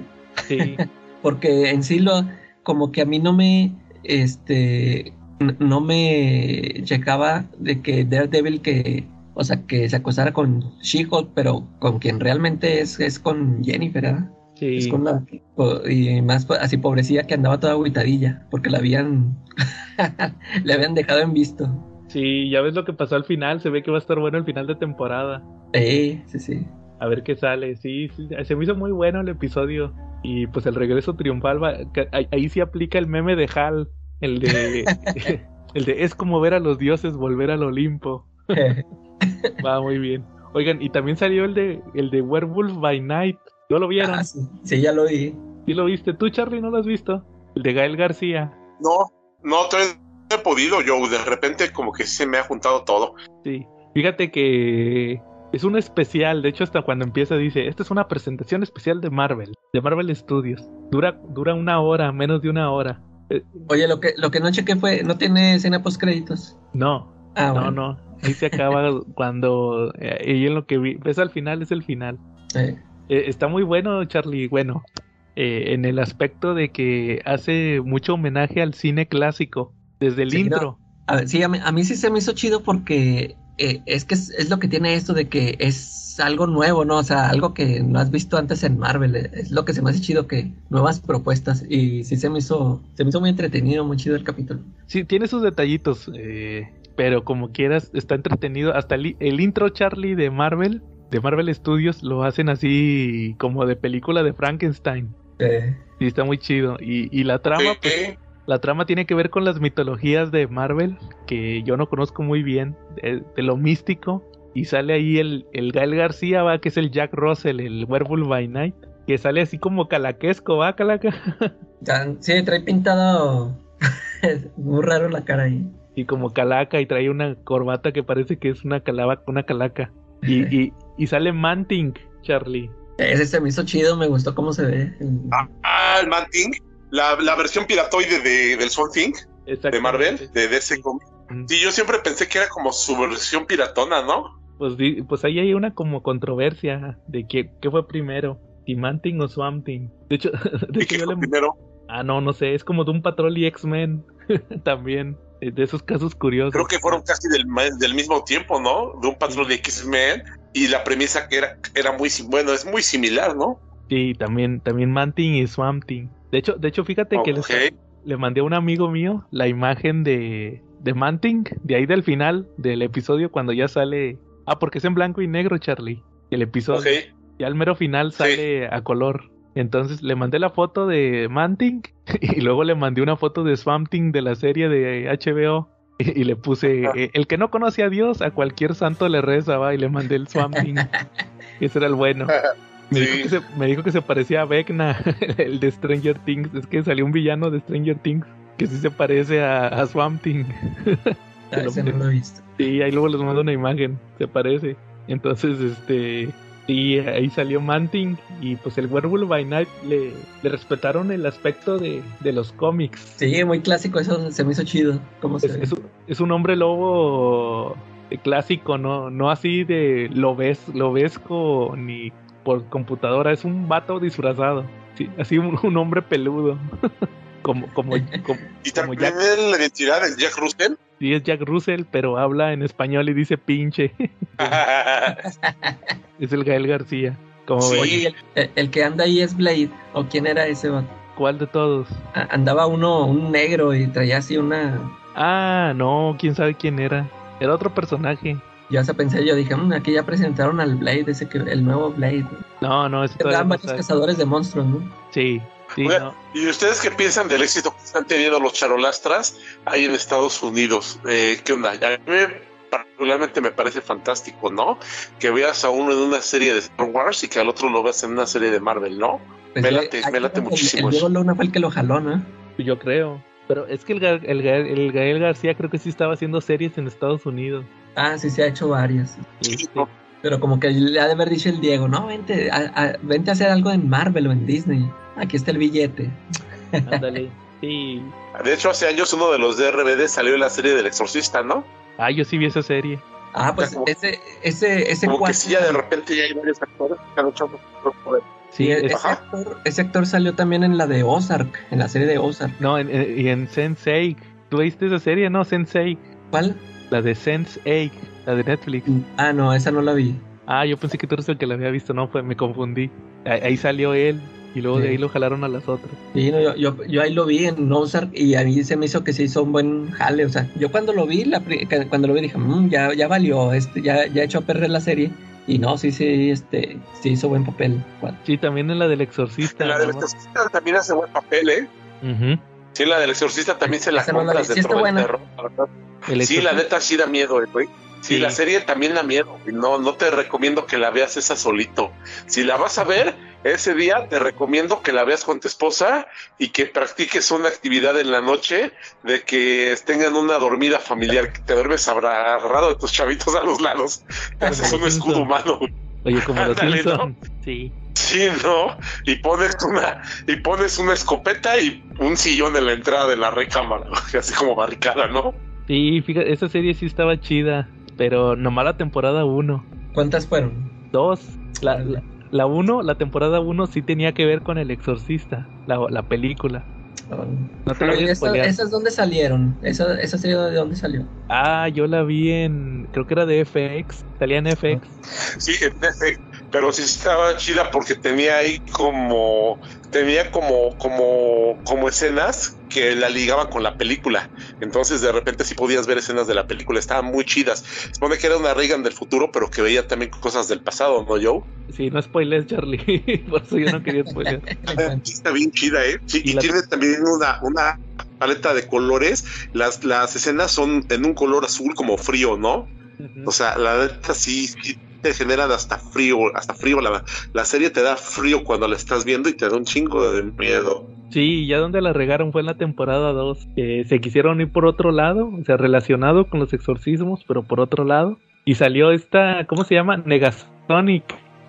Sí. Porque en sí lo... Como que a mí no me... Este no me checaba de que Daredevil que, o sea, que se acostara con She-Hulk, pero con quien realmente es, es con Jennifer, ¿verdad? Sí. Es con la, y más así pobrecilla que andaba toda aguitadilla, porque la habían, le habían dejado en visto. Sí, ya ves lo que pasó al final, se ve que va a estar bueno el final de temporada. Sí, sí, sí. A ver qué sale, sí, sí, se me hizo muy bueno el episodio. Y pues el regreso triunfal, ahí, ahí sí aplica el meme de Hal el de, el de es como ver a los dioses volver al Olimpo. Va muy bien. Oigan, y también salió el de el de Werewolf by Night. ¿No lo vieron? Ah, sí. ya lo vi. ¿Sí lo viste? ¿Tú, Charlie, no lo has visto? El de Gael García. No, no, he podido yo. De repente como que se me ha juntado todo. Sí. Fíjate que es un especial, de hecho hasta cuando empieza dice, esta es una presentación especial de Marvel, de Marvel Studios. Dura, dura una hora, menos de una hora. Oye, lo que, lo que no chequé fue, ¿no tiene escena post créditos? No. Ah, no, no. Ahí se acaba cuando. Eh, y en lo que vi, ves al final, es el final. Eh, está muy bueno, Charlie. Bueno, eh, en el aspecto de que hace mucho homenaje al cine clásico. Desde el intro. A ver, sí, a mí, sí se me hizo chido porque eh, es que es, lo que tiene esto de que es algo nuevo, ¿no? O sea, algo que no has visto antes en Marvel. Es lo que se me hace chido que nuevas propuestas. Y sí se me hizo, se me hizo muy entretenido, muy chido el capítulo. Sí, tiene sus detallitos, eh, pero como quieras, está entretenido. Hasta el, intro Charlie de Marvel, de Marvel Studios, lo hacen así como de película de Frankenstein. Sí, está muy chido. Y, y la trama, pues, la trama tiene que ver con las mitologías de Marvel, que yo no conozco muy bien, de, lo místico. Y sale ahí el, el, Gael García, va, que es el Jack Russell, el Werewolf by Night, que sale así como calaquesco, va, calaca. sí, trae pintado muy raro la cara ahí. Y como calaca, y trae una corbata que parece que es una, calaba, una calaca. Y, y, y sale Manting, Charlie. Ese se me hizo chido, me gustó cómo se ve. Ah, el Manting la, la versión piratoide de, del Swamp Thing de Marvel, de DC Comics. Sí, yo siempre pensé que era como su versión piratona, ¿no? Pues, pues ahí hay una como controversia de qué, qué fue primero, si Manting o Swamp Thing. De hecho, de qué fue primero? Ah, no, no sé, es como de un Patrol y X-Men también, de esos casos curiosos. Creo que fueron casi del, del mismo tiempo, ¿no? De un Patrol y X-Men y la premisa que era, era muy, bueno, es muy similar, ¿no? Sí, también, también Manting y Swamp Thing. De hecho, de hecho fíjate que le, mandé a un amigo mío la imagen de, de Manting, de ahí del final del episodio cuando ya sale... Ah, porque es en blanco y negro, Charlie. El episodio. Ya al mero final sale a color. Entonces le mandé la foto de Manting y luego le mandé una foto de Swampting de la serie de HBO y, le puse eh, el que no conoce a Dios a cualquier santo le reza va y le mandé el Swampting. Ese era el bueno. Me, dijo que se, parecía a Vecna, el de Stranger Things. Es que salió un villano de Stranger Things que sí se parece a, Swamp Thing. Ah, ese no lo he visto. Sí, ahí luego les mando una imagen, se parece. Entonces, este, y ahí salió Manting y pues el Werewolf by Night le, le respetaron el aspecto de, de, los cómics. Sí, muy clásico, eso se me hizo chido. ¿Cómo es, es, un, es, un, hombre lobo clásico, no, no así de lobesco ni por computadora, es un vato disfrazado. Sí, así un, hombre peludo. como, como, como, ¿Y también Jack... la identidad es Jack Russell? Sí, es Jack Russell, pero habla en español y dice pinche. es el Gael García. Como sí. el, que anda ahí es Blade. ¿O quién era ese vato? ¿Cuál de todos? andaba uno, un negro, y traía así una. Ah, no, quién sabe quién era. Era otro personaje. Ya se pensé, yo dije, mm, aquí ya presentaron al Blade, ese que, el nuevo Blade. No, no, es Eran varios cazadores de monstruos, ¿no? Sí, sí. ¿Y ustedes qué piensan del éxito que están teniendo los charolastras ahí en Estados Unidos? Eh, ¿Qué onda? A mí particularmente me parece fantástico, ¿no? Que veas a uno en una serie de Star Wars y que al otro lo veas en una serie de Marvel, ¿no? Pues me late, me late muchísimo. El, Diego Luna fue el que lo jaló, ¿no? Yo creo. Pero es que el, el, el Gael García creo que sí estaba haciendo series en Estados Unidos. Ah, sí, se ha hecho varias. Pero como que le ha de haber dicho el Diego, no, vente a, vente a hacer algo en Marvel o en Disney. Aquí está el billete. Ándale, sí. De hecho, hace años uno de los DRBD salió en la serie del Exorcista, ¿no? Ah, yo sí vi esa serie. Ah, pues ese, ese, ese como que sí, ya de repente ya hay varios actores que han hecho Sí, ese actor, ese actor, salió también en la de Ozark, en la serie de Ozark. No, en, y en Sensei. ¿Tú viste esa serie, no? Sensei. ¿Cuál? La de Sense8, la de Netflix. Ah, no, esa no la vi. Ah, yo pensé que tú eres el que la había visto, no, pues me confundí. Ahí, salió él y luego de ahí lo jalaron a las otras. Sí, no, yo, yo, yo, ahí lo vi en Ozark y a mí se me hizo que se hizo un buen jale. O sea, yo cuando lo vi, la, cuando lo vi dije, mmm, ya, ya valió, este, ya, ya echó a perder la serie. Y no, sí, sí, este, sí hizo buen papel. Sí, también en la del exorcista. la del exorcista también hace buen papel, ¿eh? Sí, la del exorcista también se la compras de terror sí, la neta sí da miedo, eh, güey. Sí, la serie también da miedo. No, no te recomiendo que la veas esa solito. Si la vas a ver ese día, te recomiendo que la veas con tu esposa y que practiques una actividad en la noche de que tengan una dormida familiar, que te duermes agarrado de tus chavitos a los lados. Te haces un escudo humano. Oye, como los Simpson. Sí. Sí, ¿no? Y pones una, y pones una escopeta y un sillón en la entrada de la recámara, así como barricada, ¿no? Sí, fíjate, esa serie sí estaba chida, pero nomás la temporada 1. ¿Cuántas fueron? Dos. La, la, uno, la temporada 1 sí tenía que ver con El Exorcista, la, la película. No te esa. ¿Esas dónde salieron? ¿Esa, ¿Esa serie de dónde salió? Ah, yo la vi en. Creo que era de FX. Salía en FX. Sí, en efecto, pero sí estaba chida porque tenía ahí como tenía como como como escenas que la ligaban con la película. Entonces de repente sí podías ver escenas de la película, estaban muy chidas. Se supone que era una Reagan del futuro, pero que veía también cosas del pasado, ¿no, Joe? Sí, no spoilers, Charlie. Por eso yo no quería spoiler. Sí, está bien chida, ¿eh? Sí, Y y, la- tiene también una, una paleta de colores. Las, las escenas son en un color azul como frío, ¿no? O sea, la neta sí, sí te generan hasta frío, hasta frío. La, la serie te da frío cuando la estás viendo y te da un chingo de miedo. Sí, ya donde la regaron fue en la temporada 2. que se quisieron ir por otro lado, o sea, relacionado con los exorcismos, pero por otro lado. Y salió esta, ¿cómo se llama? Negasonic.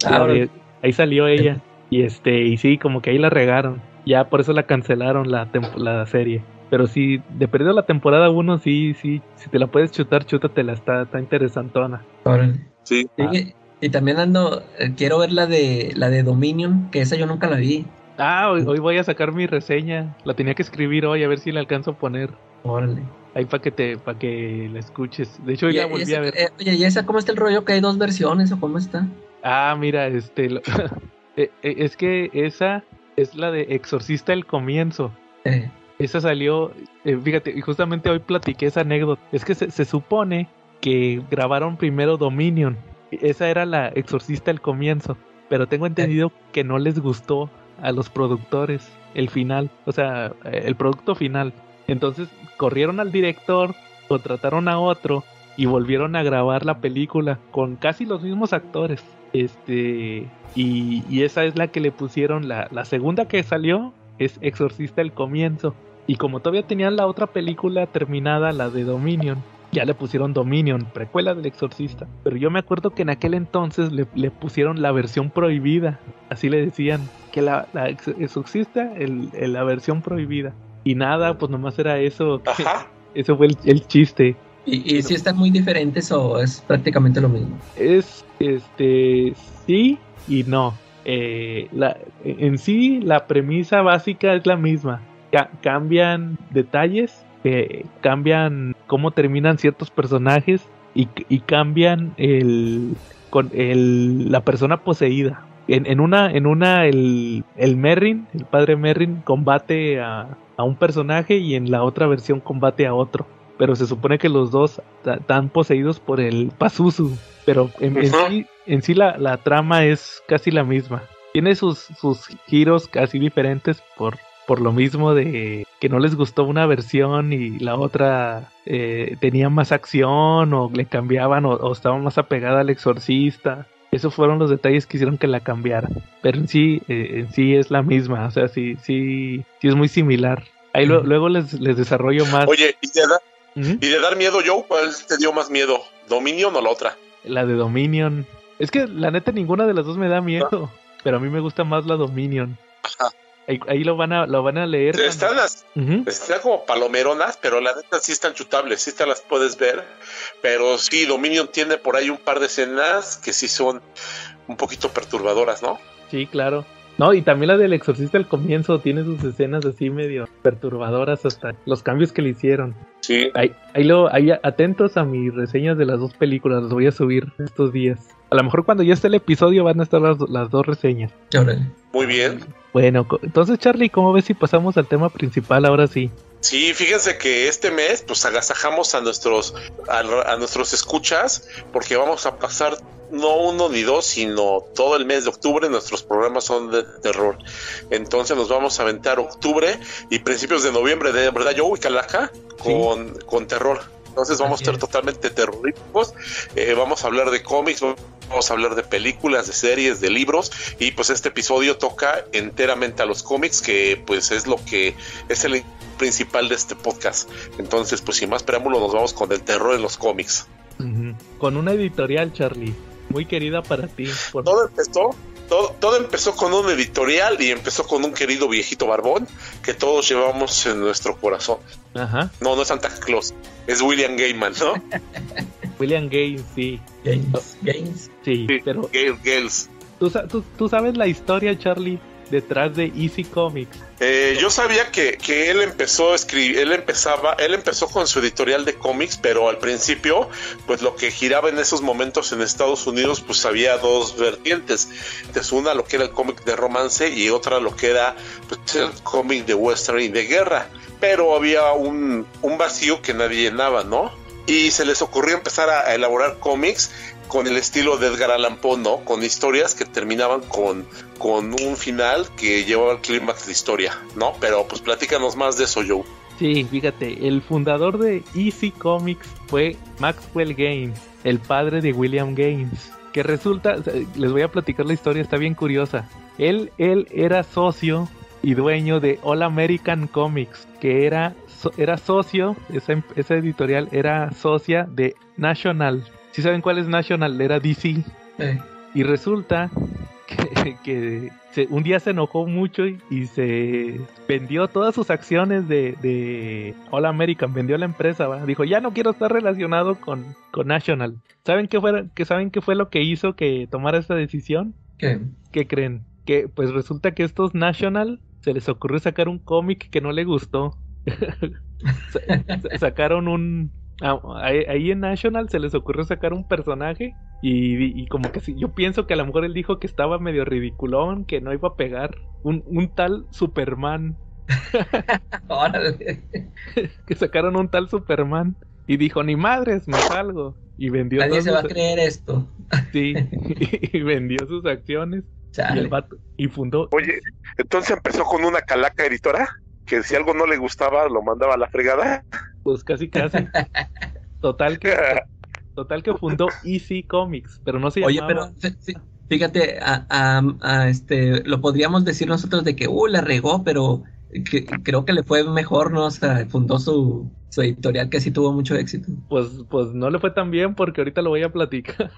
Ah, de- ahí salió ella. Y este, y sí, como que ahí la regaron. Ya por eso la cancelaron la, la serie. Pero sí, de perdido la temporada 1, sí, sí, si te la puedes chutar, chútatela, está, está interesantona. Órale. Sí. Ah. Sí, y también ando, eh, quiero ver la de la de Dominion, que esa yo nunca la vi. Ah, hoy, hoy voy a sacar mi reseña. La tenía que escribir hoy, a ver si la alcanzo a poner. Órale. Ahí para que te, para que la escuches. De hecho, hoy Y- la y volví esa- a ver. eh, oye, ¿y esa cómo está el rollo? ¿Que hay dos versiones o cómo está? Ah, mira, este, lo- eh, es que esa es la de Exorcista el comienzo. Eh, Esa salió, eh, fíjate, justamente hoy platiqué esa anécdota. Es que se, supone que grabaron primero Dominion. Esa era la Exorcista el comienzo. Pero tengo entendido que no les gustó a los productores el final, o sea, eh, el producto final. Entonces corrieron al director, contrataron a otro y volvieron a grabar la película con casi los mismos actores. Este, y, y esa es la que le pusieron la, la segunda que salió, es Exorcista el comienzo. Y como todavía tenían la otra película terminada, la de Dominion, ya le pusieron Dominion, precuela del Exorcista. Pero yo me acuerdo que en aquel entonces le, le pusieron la versión prohibida, así le decían, que la, la ex- Exorcista, el, el- la versión prohibida. Y nada, pues nomás era eso, Ajá. eso fue el, el chiste. ¿Y, y si están muy diferentes o es prácticamente lo mismo? Es, este, sí y no. Eh, la, en sí, la premisa básica es la misma. Ca- cambian detalles, eh, cambian cómo terminan ciertos personajes y, y cambian el, con el, la persona poseída. En, en una, en una el, el Merrin, el padre Merrin, combate a, a un personaje y en la otra versión combate a otro. Pero se supone que los dos están poseídos por el Pazuzu. Pero en, en sí, en sí la, la trama es casi la misma. Tiene sus, sus giros casi diferentes por, por lo mismo de que no les gustó una versión y la otra eh, tenía más acción o le cambiaban o, o estaba más apegada al exorcista. Esos fueron los detalles que hicieron que la cambiara. Pero en sí, eh, en sí es la misma. O sea, sí, sí, sí es muy similar. Ahí lo- luego les, les desarrollo más. Oye, ¿y de, dar, y de dar miedo, Joe? ¿Cuál te dio más miedo? ¿Dominion o la otra? La de Dominion. Es que la neta ninguna de las dos me da miedo. Pero a mí me gusta más la Dominion. Ajá. Ahí, ahí lo van a, lo van a leer. cuando- Están, las, están como palomeronas, pero la neta sí están chutables, sí te las puedes ver. Pero sí, Dominion tiene por ahí un par de escenas que sí son un poquito perturbadoras, ¿no? Sí, claro. No, y también la del exorcista al comienzo tiene sus escenas así medio perturbadoras hasta los cambios que le hicieron. Sí. Ahí, ahí lo, ahí atentos a mis reseñas de las dos películas, las voy a subir estos días. A lo mejor cuando ya esté el episodio van a estar las, las dos reseñas. Muy bien. Bueno, entonces Charlie, ¿cómo ves si pasamos al tema principal ahora sí? Sí, fíjense que este mes pues agasajamos a nuestros a, a nuestros escuchas porque vamos a pasar no uno ni dos, sino todo el mes de octubre nuestros programas son de terror. Entonces nos vamos a aventar octubre y principios de noviembre, de verdad, yo y Calaca con, con terror. Entonces vamos Así a es. totalmente terroríficos. Eh, vamos a hablar de cómics, vamos a hablar de películas, de series, de libros. Y pues este episodio toca enteramente a los cómics, que pues es lo que es el principal de este podcast. Entonces, pues sin más preámbulo, nos vamos con el terror en los cómics. Con una editorial, Charlie, muy querida para ti. por- Todo empezó, todo, todo empezó con un editorial y empezó con un querido viejito barbón que todos llevamos en nuestro corazón. Ajá. No, no es Santa Claus, es William Gaiman, ¿no? William Gaines, sí, Games. Games. sí, Sí. pero Gail Gales. ¿tú, sa- tú, tú sabes la historia, Charlie, detrás de Easy Comics? Eh, yo sabía que, que, él empezó a escribir, él empezaba, él empezó con su editorial de cómics, pero al principio, pues lo que giraba en esos momentos en Estados Unidos, pues había dos vertientes. Entonces, una lo que era el cómic de romance y otra lo que era pues, el cómic de western y de guerra. Pero había un, un vacío que nadie llenaba, ¿no? Y se les ocurrió empezar a, elaborar cómics con el estilo de Edgar Allan Poe, ¿no? Con historias que terminaban con, con un final que llevaba al clímax de historia, ¿no? Pero pues platícanos más de eso, Joe. Sí, fíjate, el fundador de Easy Comics fue Maxwell Gaines, el padre de William Gaines, que resulta, les voy a platicar la historia, está bien curiosa. Él, él era socio y dueño de All American Comics, que era, era socio, esa, esa editorial era socia de National si saben cuál es National, era DC. Y resulta que, que se, un día se enojó mucho y, y, se vendió todas sus acciones de, de All American, vendió la empresa, ¿va? dijo, ya no quiero estar relacionado con, con National. ¿Saben qué, fue, que ¿Saben qué fue lo que hizo que tomara esta decisión? ¿Qué? ¿Qué creen? Que pues resulta que estos National se les ocurrió sacar un cómic que no le gustó. Sacaron un, Ah, ahí, en National se les ocurrió sacar un personaje y, y, como que si, yo pienso que a lo mejor él dijo que estaba medio ridiculón, que no iba a pegar. Un, un tal Superman. que sacaron un tal Superman y dijo, ni madres, me salgo. Y vendió Nadie se va a creer esto. sí, y vendió sus acciones. Y, el vato, y fundó. Oye, entonces empezó con una calaca editora que si algo no le gustaba lo mandaba a la fregada. Pues casi casi. Total que total que fundó Easy Comics, pero no se llamaba. Oye, pero fíjate, a, a, a, este lo podríamos decir nosotros de que uh la regó, pero que, creo que le fue mejor, ¿no? O sea, fundó su, su editorial que sí tuvo mucho éxito. Pues, pues no le fue tan bien porque ahorita lo voy a platicar.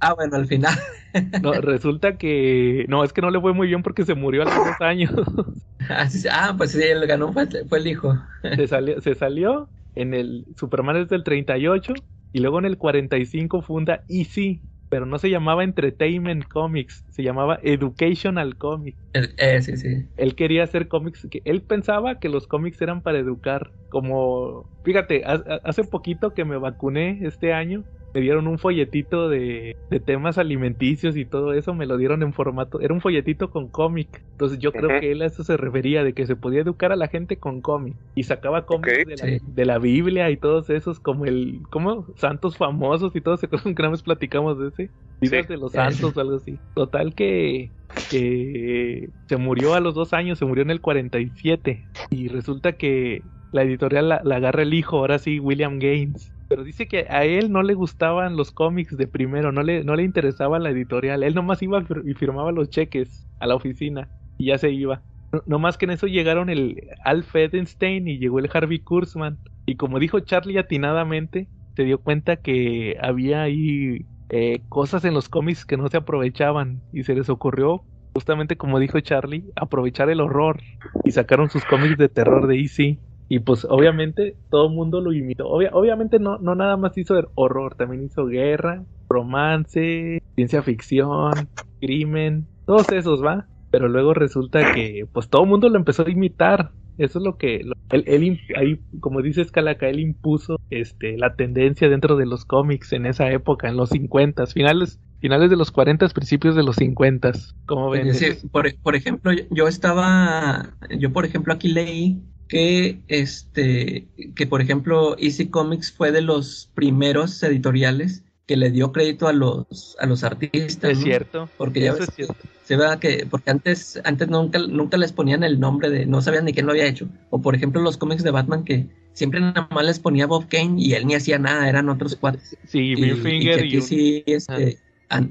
Ah, bueno, al final. No, resulta que. No, es que no le fue muy bien porque se murió a los dos años. Ah, sí, ah pues sí, él ganó, fue, fue, el hijo. Se salió, se salió en el. Superman es del 38 y luego en el 45 funda EC, pero no se llamaba Entertainment Comics, se llamaba Educational Comics. Eh, sí, sí. Él quería hacer cómics, que él pensaba que los cómics eran para educar, como, fíjate, hace poquito que me vacuné este año, me dieron un folletito de, de, temas alimenticios y todo eso, me lo dieron en formato, era un folletito con cómic, entonces yo creo que él a eso se refería, de que se podía educar a la gente con cómic, y sacaba cómics okay, de, sí. la, de, la, Biblia y todos esos, como el, como santos famosos y todo ese que una vez platicamos de ese, vidas sí. de los santos o algo así. Total que que se murió a los dos años, se murió en el 47 y resulta que la editorial la, agarra el hijo, ahora sí, William Gaines. Pero dice que a él no le gustaban los cómics de primero, no le, no le interesaba la editorial. Él nomás iba y firmaba los cheques a la oficina y ya se iba. No, no más que en eso llegaron el Alf Edenstein y llegó el Harvey Kurzman. Y como dijo Charlie atinadamente, se dio cuenta que había ahí eh, cosas en los cómics que no se aprovechaban y se les ocurrió justamente como dijo Charlie aprovechar el horror y sacaron sus cómics de terror de EC y pues obviamente todo el mundo lo imitó. Obvia, obviamente no, no nada más hizo horror también hizo guerra romance ciencia ficción crimen todos esos va pero luego resulta que pues todo el mundo lo empezó a imitar. Eso es lo que lo, él, él, ahí como dices Calaca él impuso este la tendencia dentro de los cómics en esa época en los 50 finales finales de los 40 principios de los 50 como ven sí, por, por, ejemplo yo estaba yo por ejemplo aquí leí que este que por ejemplo Easy Comics fue de los primeros editoriales que le dio crédito a los a los artistas es ¿no? cierto porque ya ves, es se vea que porque antes antes nunca nunca les ponían el nombre de no sabían ni quién lo había hecho o por ejemplo los cómics de Batman que siempre nada más les ponía Bob Kane y él ni hacía nada eran otros cuatro sí Bill Finger y, sí este ah.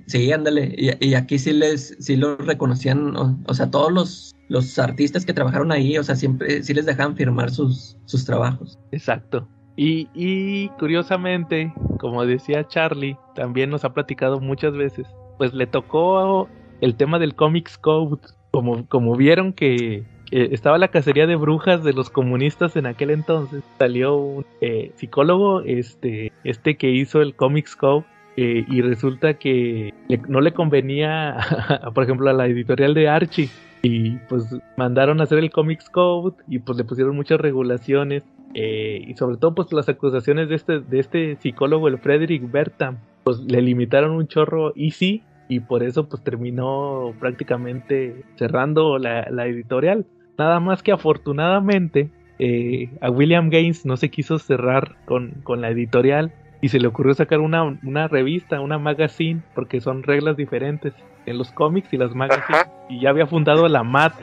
Sí ándale. Y, aquí sí les sí los reconocían o, sea todos los los artistas que trabajaron ahí o sea siempre sí les dejaban firmar sus sus trabajos. Exacto. Y, y curiosamente, como decía Charlie, también nos ha platicado muchas veces, pues le tocó el tema del Comics Code. Como, como vieron que, que, estaba la cacería de brujas de los comunistas en aquel entonces, salió un eh, psicólogo, este, este que hizo el Comics Code, eh, y resulta que le, no le convenía, por ejemplo, a la editorial de Archie Y pues mandaron a hacer el Comics Code y pues le pusieron muchas regulaciones. eh, y sobre todo pues las acusaciones de este, de este psicólogo, el Frederick Bertham, pues le limitaron un chorro Easy y por eso pues terminó prácticamente cerrando la, la editorial. Nada más que afortunadamente eh, a William Gaines no se quiso cerrar con, con la editorial y se le ocurrió sacar una, una revista, una magazine, porque son reglas diferentes en los cómics y las magazines. Ajá. Y ya había fundado la MAT,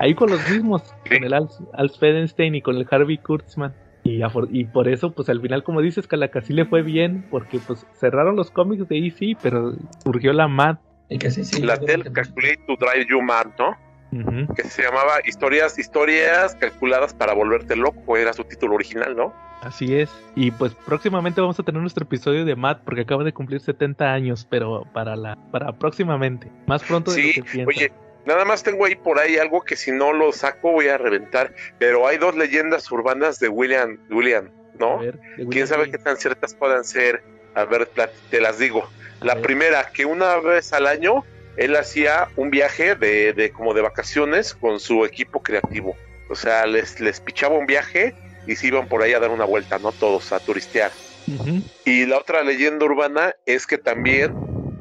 ahí con los mismos, Sí. con el Al, Al Fedenstein y con el Harvey Kurtzman. Y, y por eso, pues al final, como dices, Calaca sí le fue bien, porque pues cerraron los cómics de EC, pero surgió la MAT. Y que sí, sí. la Tel Calculate to Drive You Mad, ¿no? Que se llamaba Historias, historias calculadas para volverte loco, era su título original, ¿no? Así es. Y pues próximamente vamos a tener nuestro episodio de Matt porque acaba de cumplir 70 años, pero para la para próximamente, más pronto de Sí, lo que piensan. oye, nada más tengo ahí por ahí algo que si no lo saco voy a reventar, pero hay dos leyendas urbanas de William, William, A ¿no? ver, ¿Quién sabe qué tan ciertas puedan ser? A ver, te las digo. A La ver. primera, que una vez al año él hacía un viaje de, de como de vacaciones con su equipo creativo. O sea, les, les pichaba un viaje y se iban por ahí a dar una vuelta, ¿no? Todos a turistear. Y la otra leyenda urbana es que también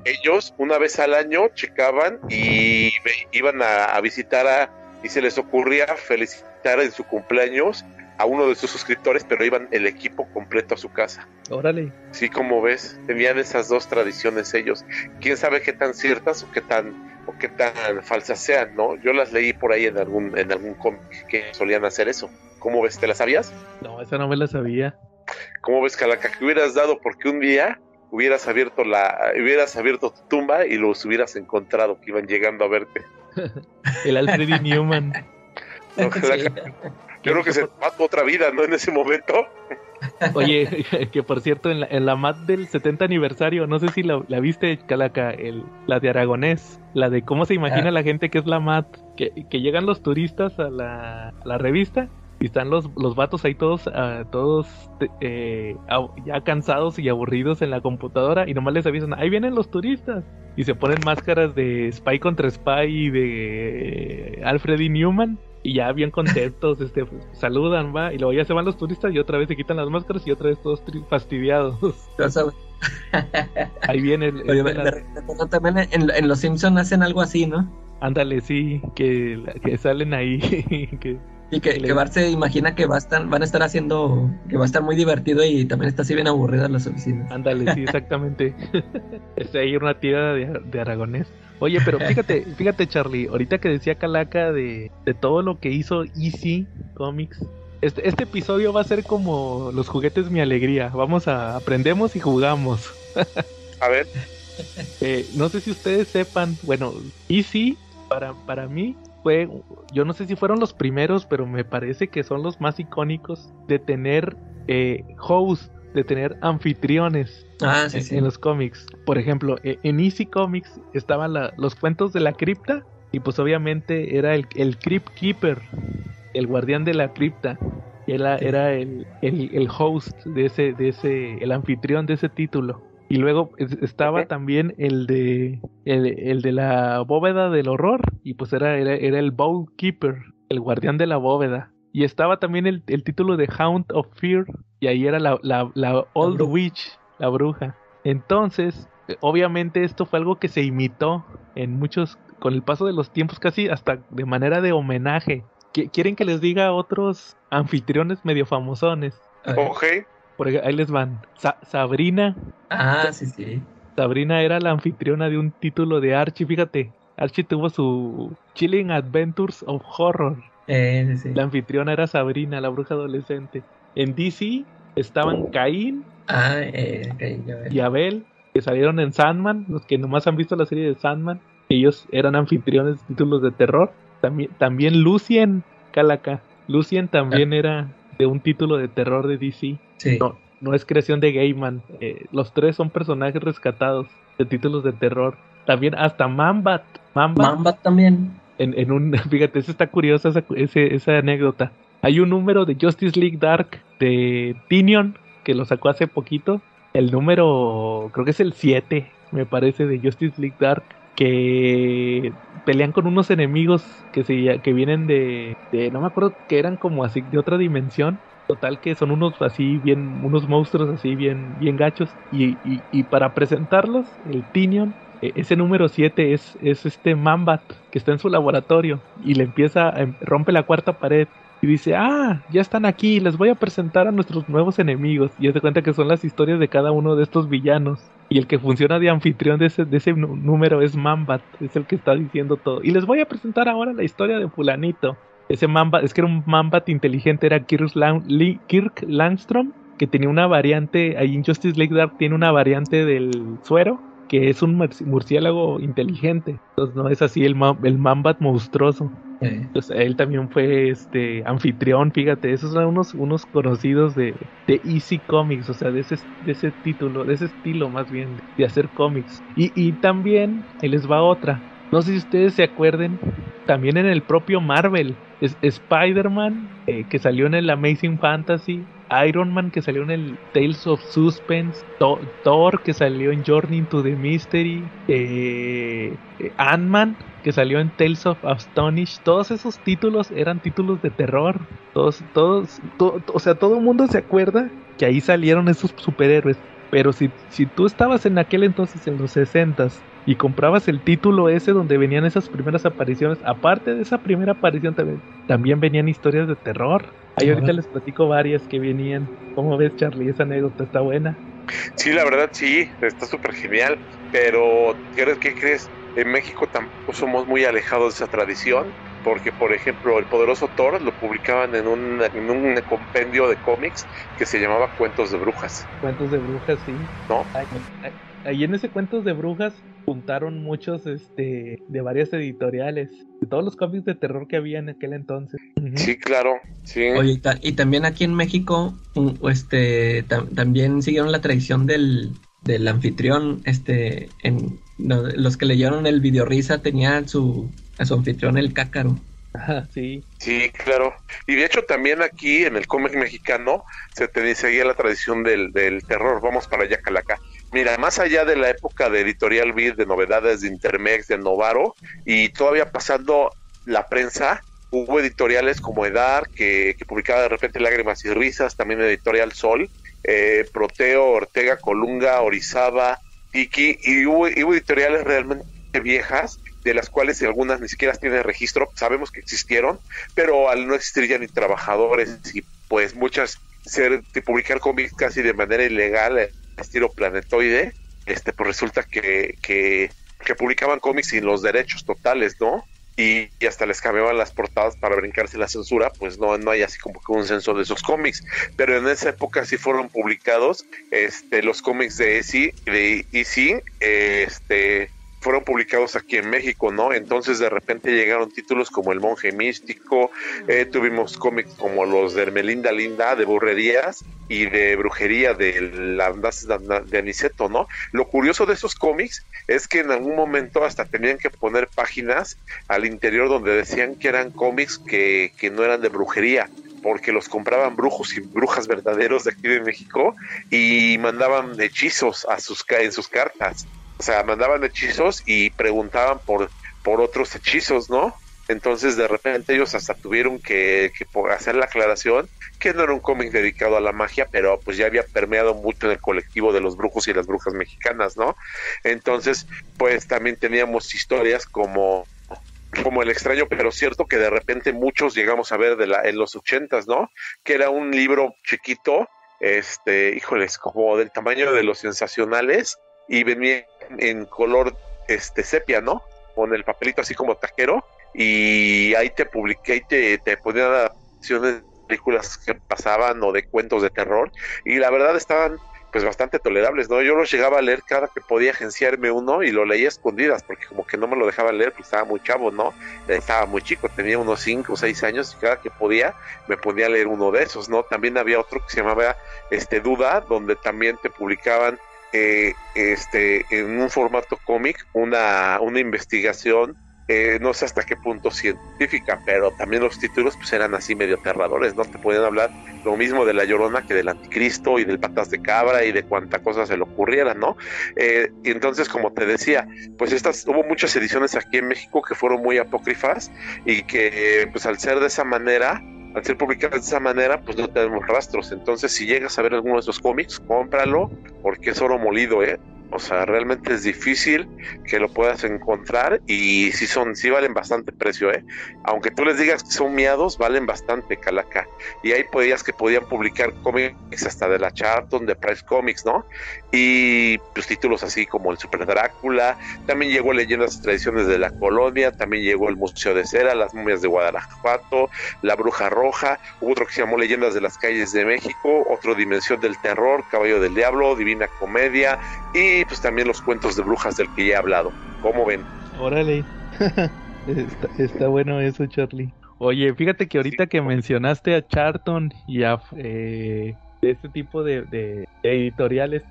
ellos una vez al año checaban y iban a, a visitar a, y se les ocurría felicitar en su cumpleaños a uno de sus suscriptores, pero iban el equipo completo a su casa. Órale. Sí, como ves, tenían esas dos tradiciones ellos. Quién sabe qué tan ciertas o qué tan o qué tan falsas sean, ¿no? Yo las leí por ahí en algún en algún cómic que solían hacer eso. ¿Cómo ves? ¿Te las sabías? No, esa no me la sabía. ¿Cómo ves, Calaca? Que hubieras dado porque un día hubieras abierto la hubieras abierto tu tumba y los hubieras encontrado que iban llegando a verte. El Alfred. Newman. No, Calaca, Yo creo que se mató otra vida, ¿no? En ese momento. Oye, que por cierto, en la, en la MAT del 70 aniversario, no sé si la, la viste, Calaca, el, la de Aragonés, la de cómo se imagina Ah. la gente que es la MAT, que, que llegan los turistas a la, a la revista y están los, los vatos ahí todos, ah, todos eh, ya cansados y aburridos en la computadora y nomás les avisan, ahí vienen los turistas. Y se ponen máscaras de Spy contra Spy y de Alfred E. Newman. Y ya bien contentos, este, saludan, va, y luego ya se van los turistas y otra vez se quitan las máscaras y otra vez todos fastidiados. Ahí viene el, Oye, me, me también en, en Los Simpsons hacen algo así, ¿no? ándale, sí, que, que salen ahí, que Y que, que Bart se imagina que va a estar, van a estar haciendo, que va a estar muy divertido y también está así bien aburrida las oficinas. ándale, sí, exactamente. es ahí una tira de, de aragonés. Oye, pero fíjate, fíjate Charlie, ahorita que decía Calaca de, de todo lo que hizo Easy Comics, este, este episodio va a ser como los juguetes mi alegría, vamos a aprendemos y jugamos. A ver, Eh, no sé si ustedes sepan, bueno, Easy para, para mí fue, yo no sé si fueron los primeros, pero me parece que son los más icónicos de tener eh, hosts, de tener anfitriones Ah, sí, en, sí. en los cómics. Por ejemplo, e- en Easy Comics estaban la- los cuentos de la cripta y pues obviamente era el, el Crypt Keeper, el guardián de la cripta. Era, era el, el, el host de ese, de ese, el anfitrión de ese título. Y luego es- estaba también el de el, el de la bóveda del horror. Y pues era, era, era el Bowl Keeper, el guardián de la bóveda. Y estaba también el, el título de Hound of Fear. Y ahí era la, la, la Old. Witch, la bruja. Entonces, obviamente esto fue algo que se imitó en muchos, con el paso de los tiempos, casi hasta de manera de homenaje. Qui- ¿Quieren que les diga otros anfitriones medio famosones? A ok. Por ej- ahí les van. Sa- Sabrina. Ah, sí, sí. Sabrina era la anfitriona de un título de Archie. Fíjate, Archie tuvo su Chilling Adventures of Horror. Eh, sí, sí. La anfitriona era Sabrina, la bruja adolescente. En DC estaban Caín Ah, eh, y Abel, que salieron en Sandman, los que nomás han visto la serie de Sandman. Ellos eran anfitriones de títulos de terror. También, también Lucien Calaca. Lucien también era de un título de terror de DC. Sí. No, no es creación de Gaiman. Eh, los tres son personajes rescatados de títulos de terror. También hasta Mambat. Mambat Mamba también. en, en un, fíjate, esa está curiosa esa, ese- esa anécdota. Hay un número de Justice League Dark de Tinion que lo sacó hace poquito. El número, creo que es el 7, me parece, de Justice League Dark. Que pelean con unos enemigos que se que vienen de, de no me acuerdo que eran como así de otra dimensión. Total que son unos así bien unos monstruos así bien bien gachos. Y, y, para presentarlos el Tinion e, ese número 7 es, es este Mambat que está en su laboratorio y le empieza, em, rompe la cuarta pared y dice, ah, ya están aquí, les voy a presentar a nuestros nuevos enemigos. Y se cuenta que son las historias de cada uno de estos villanos. Y el que funciona de anfitrión de ese, de ese número es Mambat, es el que está diciendo todo. Y les voy a presentar ahora la historia de fulanito. Ese Mambat, es que era un Mambat inteligente, era Kirk, Kirk Langstrom, que tenía una variante, ahí en Justice League Dark tiene una variante del suero, que es un murciélago inteligente. Entonces no es así el, el Mambat monstruoso. Entonces él también fue este anfitrión, fíjate, esos son unos, unos conocidos de, de Easy Comics, o sea, de ese, de ese título, de ese estilo más bien, de hacer cómics. Y, y también, él les va otra. No sé si ustedes se acuerden, también en el propio Marvel, es Spider-Man, eh, que salió en el Amazing Fantasy, Iron Man que salió en el Tales of Suspense, Thor que salió en Journey into the Mystery, eh, eh, Ant-Man que salió en Tales of Astonish, todos esos títulos eran títulos de terror. Todos, todos, o sea, todo el mundo se acuerda que ahí salieron esos superhéroes. Pero si, si tú estabas en aquel entonces, en los 60 y comprabas el título ese donde venían esas primeras apariciones, aparte de esa primera aparición también, también venían historias de terror. Ahí ahorita les platico varias que venían. ¿Cómo ves, Charlie? Esa anécdota está buena. Sí, la verdad sí, está súper genial. Pero, ¿qué crees? En México tampoco somos muy alejados de esa tradición porque por ejemplo el poderoso Thor lo publicaban en un, en un compendio de cómics que se llamaba Cuentos de Brujas. Cuentos de Brujas, sí. ¿No? Ahí, en ese Cuentos de Brujas juntaron muchos este de varias editoriales, de todos los cómics de terror que había en aquel entonces. Sí, claro, sí. Oye, y también aquí en México este también siguieron la tradición del del anfitrión, este, en los que leyeron el video risa tenían su, a su anfitrión el cácaro. Ajá, sí. Sí, claro. Y de hecho también aquí en el cómic mexicano se te seguía la tradición del, del terror. Vamos para allá, Calaca. Mira, más allá de la época de Editorial Vid, de novedades de Intermex, de Novaro, y todavía pasando la prensa, hubo editoriales como Edar, que, que publicaba de repente Lágrimas y Risas, también Editorial Sol, eh, Proteo, Ortega, Colunga, Orizaba, Tiki, y hubo, editoriales realmente viejas, de las cuales algunas ni siquiera tienen registro, sabemos que existieron, pero al no existir ya ni trabajadores y pues muchas ser de publicar cómics casi de manera ilegal, estilo planetoide, este pues resulta que, que, que publicaban cómics sin los derechos totales, ¿no? y, hasta les cambiaban las portadas para brincarse la censura, pues no, no hay así como que un censo de esos cómics. Pero en esa época sí fueron publicados este, los cómics de EC, de EC, este, fueron publicados aquí en México, ¿no? Entonces de repente llegaron títulos como El Monje Místico, eh, tuvimos cómics como los de Hermelinda Linda, de Burrerías y de Brujería de la de Aniceto, ¿no? Lo curioso de esos cómics es que en algún momento hasta tenían que poner páginas al interior donde decían que eran cómics que, que no eran de brujería porque los compraban brujos y brujas verdaderos de aquí de México y mandaban hechizos a sus en sus cartas o sea, mandaban hechizos y preguntaban por, por otros hechizos, ¿no? Entonces de repente ellos hasta tuvieron que, que, hacer la aclaración que no era un cómic dedicado a la magia, pero pues ya había permeado mucho en el colectivo de los brujos y las brujas mexicanas, ¿no? Entonces, pues también teníamos historias como como el extraño pero cierto que de repente muchos llegamos a ver de la, en los ochentas, ¿no? Que era un libro chiquito, este, híjoles, como del tamaño de los sensacionales, y venía en color este sepia, ¿no? Con el papelito así como taquero y ahí te publiqué y te, te ponían adaptaciones de películas que pasaban o de cuentos de terror y la verdad estaban pues bastante tolerables, ¿no? Yo los llegaba a leer cada que podía agenciarme uno y lo leía escondidas porque como que no me lo dejaba leer porque estaba muy chavo, ¿no? Estaba muy chico, tenía unos 5 o 6 años y cada que podía me ponía a leer uno de esos, ¿no? También había otro que se llamaba este Duda, donde también te publicaban eh, este, en un formato cómic una, una investigación eh, no sé hasta qué punto científica, pero también los títulos pues eran así medio aterradores, ¿no? Te podían hablar lo mismo de la Llorona que del Anticristo y del Patas de Cabra y de cuánta cosa se le ocurriera, ¿no? Eh, y entonces, como te decía, pues estas, hubo muchas ediciones aquí en México que fueron muy apócrifas y que pues al ser de esa manera, al ser publicadas de esa manera, pues no tenemos rastros. Entonces, si llegas a ver alguno de esos cómics, cómpralo, porque es oro molido, ¿eh? O sea, realmente es difícil que lo puedas encontrar y sí son, sí valen bastante precio, ¿eh? Aunque tú les digas que son miados, valen bastante calaca. Y ahí podías que podían publicar cómics hasta de la Charlton, de Price Comics, ¿no? Y pues títulos así como el Super Drácula, también llegó Leyendas y Tradiciones de la Colonia, también llegó el Museo de Cera, Las Momias de Guadalajara, La Bruja Roja, hubo otro que se llamó Leyendas de las Calles de México, otro Dimensión del Terror, Caballo del Diablo, Divina Comedia y pues también los cuentos de brujas del que ya he hablado. ¿Cómo ven? Órale. está, bueno eso, Charlie. Oye, fíjate que ahorita que mencionaste a Charlton y a eh, este tipo de, editoriales,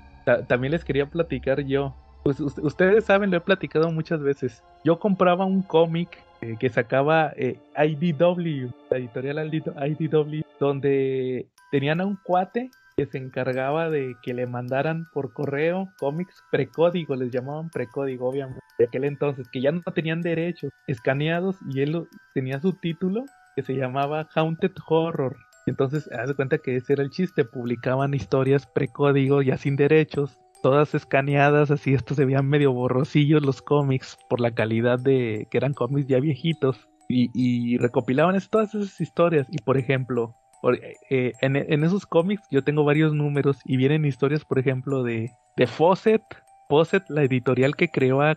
también les quería platicar yo. Pues ustedes saben, lo he platicado muchas veces. Yo compraba un cómic eh, que sacaba eh, IDW, la editorial IDW, donde tenían a un cuate que se encargaba de que le mandaran por correo cómics precódigo, les llamaban precódigo, obviamente, de aquel entonces, que ya no tenían derechos, escaneados, y él tenía su título que se llamaba Haunted Horror. Entonces, haz de cuenta que ese era el chiste, publicaban historias precódigo ya sin derechos, todas escaneadas, así estos se veían medio borrosillos los cómics por la calidad de que eran cómics ya viejitos. Y, y recopilaban todas esas historias. Y por ejemplo, eh, en, esos cómics yo tengo varios números y vienen historias, por ejemplo, de, de Fawcett, Fawcett, la editorial que creó a,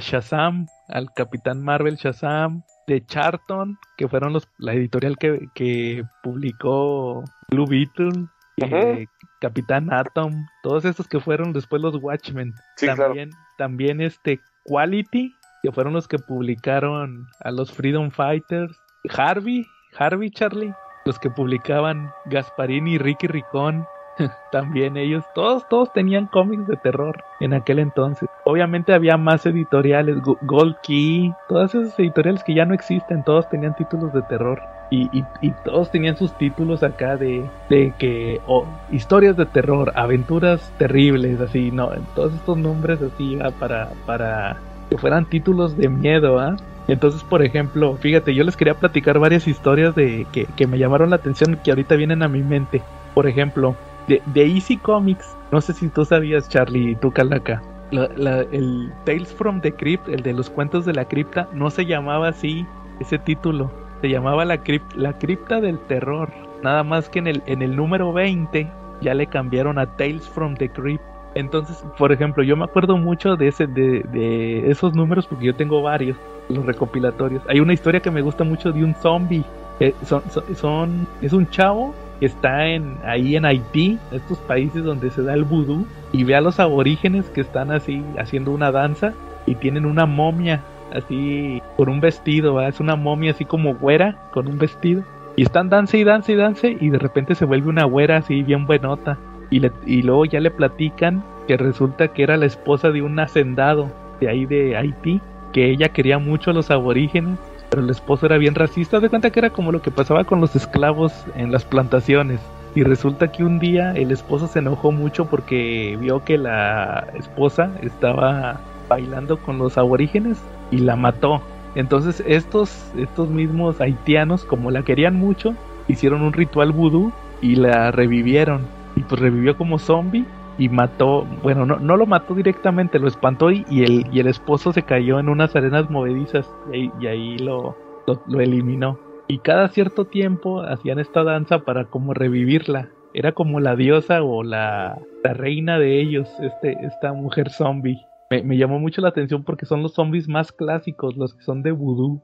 Shazam, al Capitán Marvel Shazam, de Charlton, que fueron los, la editorial que, publicó Blue Beetle, eh, Capitán Atom, todos estos que fueron después los Watchmen. también, también este Quality, que fueron los que publicaron a los Freedom Fighters. Harvey, Harvey Charlie, los que publicaban Gasparín y Ricky Ricón, también ellos, todos, todos tenían cómics de terror en aquel entonces. Obviamente había más editoriales, Gold Key, todas esas editoriales que ya no existen, todos tenían títulos de terror. Y, todos tenían sus títulos acá de, de que historias de terror, aventuras terribles, así, no, todos estos nombres así para, para que fueran títulos de miedo, ¿ah? Entonces, por ejemplo, fíjate, yo les quería platicar varias historias de que, me llamaron la atención que ahorita vienen a mi mente. Por ejemplo, de, Easy Comics, no sé si tú sabías, Charlie, y tú, Calaca. el Tales from the Crypt, el de los cuentos de la cripta, no se llamaba así ese título. Se llamaba la, la cripta del terror. Nada más que en el, en el número 20 ya le cambiaron a Tales from the Crypt. Entonces, por ejemplo, yo me acuerdo mucho de, ese, de, de esos números porque yo tengo varios los recopilatorios. Hay una historia que me gusta mucho de un zombie. Son, son, es un chavo que está en, ahí en Haití, estos países donde se da el vudú, y ve a los aborígenes que están así haciendo una danza y tienen una momia así con un vestido, es una momia así como güera con un vestido. Y están danza y danza y danza y de repente se vuelve una güera así bien buenota. Y, le, y luego ya le platican que resulta que era la esposa de un hacendado de ahí de Haití que ella quería mucho a los aborígenes, pero el esposo era bien racista. De cuenta que era como lo que pasaba con los esclavos en las plantaciones. Y resulta que un día el esposo se enojó mucho porque vio que la esposa estaba bailando con los aborígenes y la mató. Entonces estos, estos mismos haitianos, como la querían mucho, hicieron un ritual vudú y la revivieron. Y pues revivió como zombie y mató, bueno, no, no lo mató directamente, lo espantó y, el, y el esposo se cayó en unas arenas movedizas y, ahí lo, lo, eliminó. Y cada cierto tiempo hacían esta danza para como revivirla. Era como la diosa o la, la reina de ellos, este, esta mujer zombie. Me, me, llamó mucho la atención porque son los zombies más clásicos, los que son de vudú.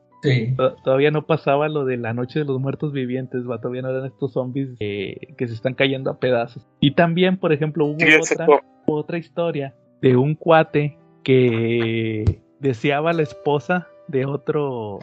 Todavía no pasaba lo de la noche de los muertos vivientes, ¿va? todavía no eran estos zombies que se están cayendo a pedazos. Y también, por ejemplo, hubo otra, otra historia de un cuate que deseaba a la esposa de otro,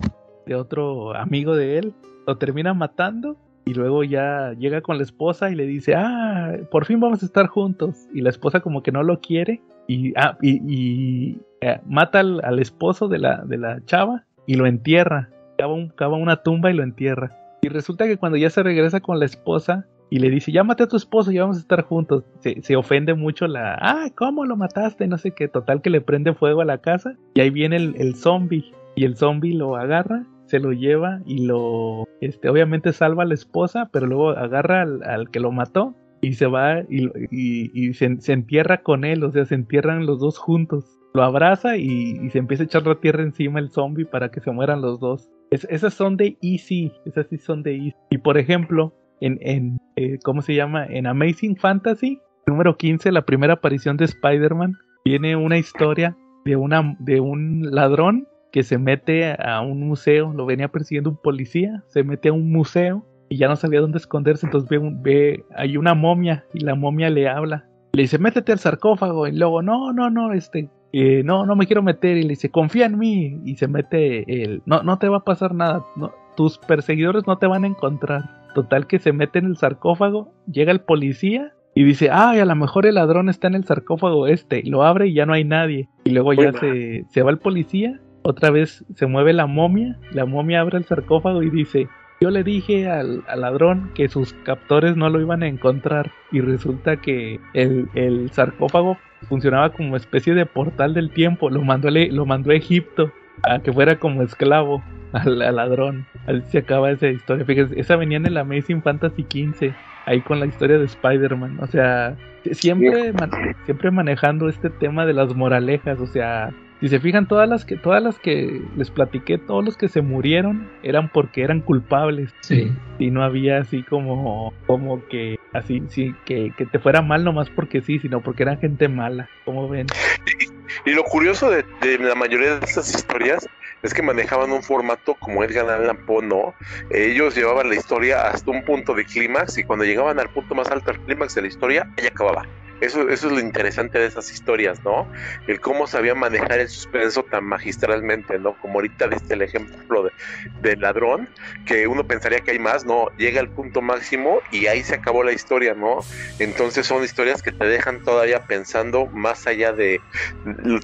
de otro amigo de él, lo termina matando y luego ya llega con la esposa y le dice, ah, por fin vamos a estar juntos. Y la esposa como que no lo quiere y, ah, y, eh, mata al, al, esposo de la, de la chava y lo entierra. Cava, cava una tumba y lo entierra. Y resulta que cuando ya se regresa con la esposa y le dice, maté a tu esposo, ya vamos a estar juntos, se, se ofende mucho la, ah, ¿cómo lo mataste? No sé qué, total que le prende fuego a la casa y ahí viene el, el zombie y el zombie lo agarra se lo lleva y lo, este, obviamente salva a la esposa, pero luego agarra al, al que lo mató y se va y, y, y se, se, entierra con él, o sea, se entierran los dos juntos. Lo abraza y, se empieza a echar la tierra encima el zombie para que se mueran los dos. Es, esas son de Easy, esas sí son de Easy. Y por ejemplo, en, en eh, ¿cómo se llama? En Amazing Fantasy, número 15, la primera aparición de Spider-Man, viene una historia de, una, de un ladrón que se mete a un museo, lo venía persiguiendo un policía, se mete a un museo y ya no sabía dónde esconderse, entonces ve, un, ve hay una momia y la momia le habla. Le dice, métete al sarcófago y luego, no, no, no, este, eh, no, no me quiero meter y le dice, confía en mí y se mete el, no, no te va a pasar nada, no, tus perseguidores no te van a encontrar. Total que se mete en el sarcófago, llega el policía y dice, ay, a lo mejor el ladrón está en el sarcófago este, y lo abre y ya no hay nadie. Y luego ya se, se va el policía otra vez se mueve la momia, la momia abre el sarcófago y dice, yo le dije al, al, ladrón que sus captores no lo iban a encontrar y resulta que el, el sarcófago funcionaba como especie de portal del tiempo, lo mandó, lo mandó a Egipto a que fuera como esclavo al, al ladrón. Así se acaba esa historia. Fíjense, esa venía en el Amazing Fantasy XV, ahí con la historia de Spider-Man. O sea, siempre, man, siempre manejando este tema de las moralejas, o sea, si se fijan, todas las que, todas las que les platiqué, todos los que se murieron eran porque eran culpables. Sí. Y no había así como, como que, así, sí, que, que te fuera mal nomás porque sí, sino porque eran gente mala. como ven? Y, y lo curioso de, de, la mayoría de estas historias es que manejaban un formato como Edgar Allan Poe, ¿no? Ellos llevaban la historia hasta un punto de clímax y cuando llegaban al punto más alto del clímax de la historia, ella acababa. Eso, eso es lo interesante de esas historias, ¿no? El cómo sabía manejar el suspenso tan magistralmente, ¿no? Como ahorita viste el ejemplo de, del ladrón, que uno pensaría que hay más, ¿no? Llega al punto máximo y ahí se acabó la historia, ¿no? Entonces son historias que te dejan todavía pensando más allá de...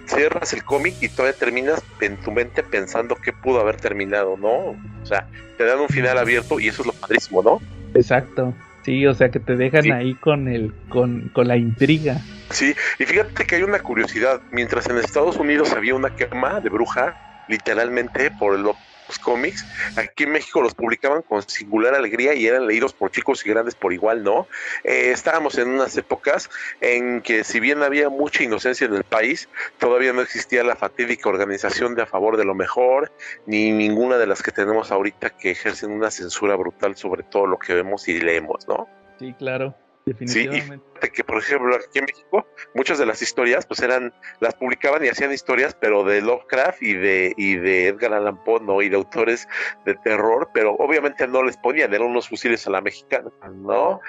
Cierras el cómic y todavía terminas en tu mente pensando qué pudo haber terminado, ¿no? O sea, te dan un final abierto y eso es lo padrísimo, ¿no? Exacto. Sí, o sea que te dejan sí. ahí con el con, con, la intriga. Sí, y fíjate que hay una curiosidad. Mientras en Estados Unidos había una quema de bruja, literalmente por los cómics, aquí en México los publicaban con singular alegría y eran leídos por chicos y grandes por igual, ¿no? Eh, estábamos en unas épocas en que si bien había mucha inocencia en el país, todavía no existía la fatídica organización de a favor de lo mejor, ni ninguna de las que tenemos ahorita que ejercen una censura brutal sobre todo lo que vemos y leemos, ¿no? Sí, claro. Sí, y que por ejemplo aquí en México muchas de las historias pues eran, las publicaban y hacían historias pero de Lovecraft y de, y de Edgar Allan Poe, ¿no? Y de autores de terror, pero obviamente no les ponían, eran unos fusiles a la mexicana, ¿no?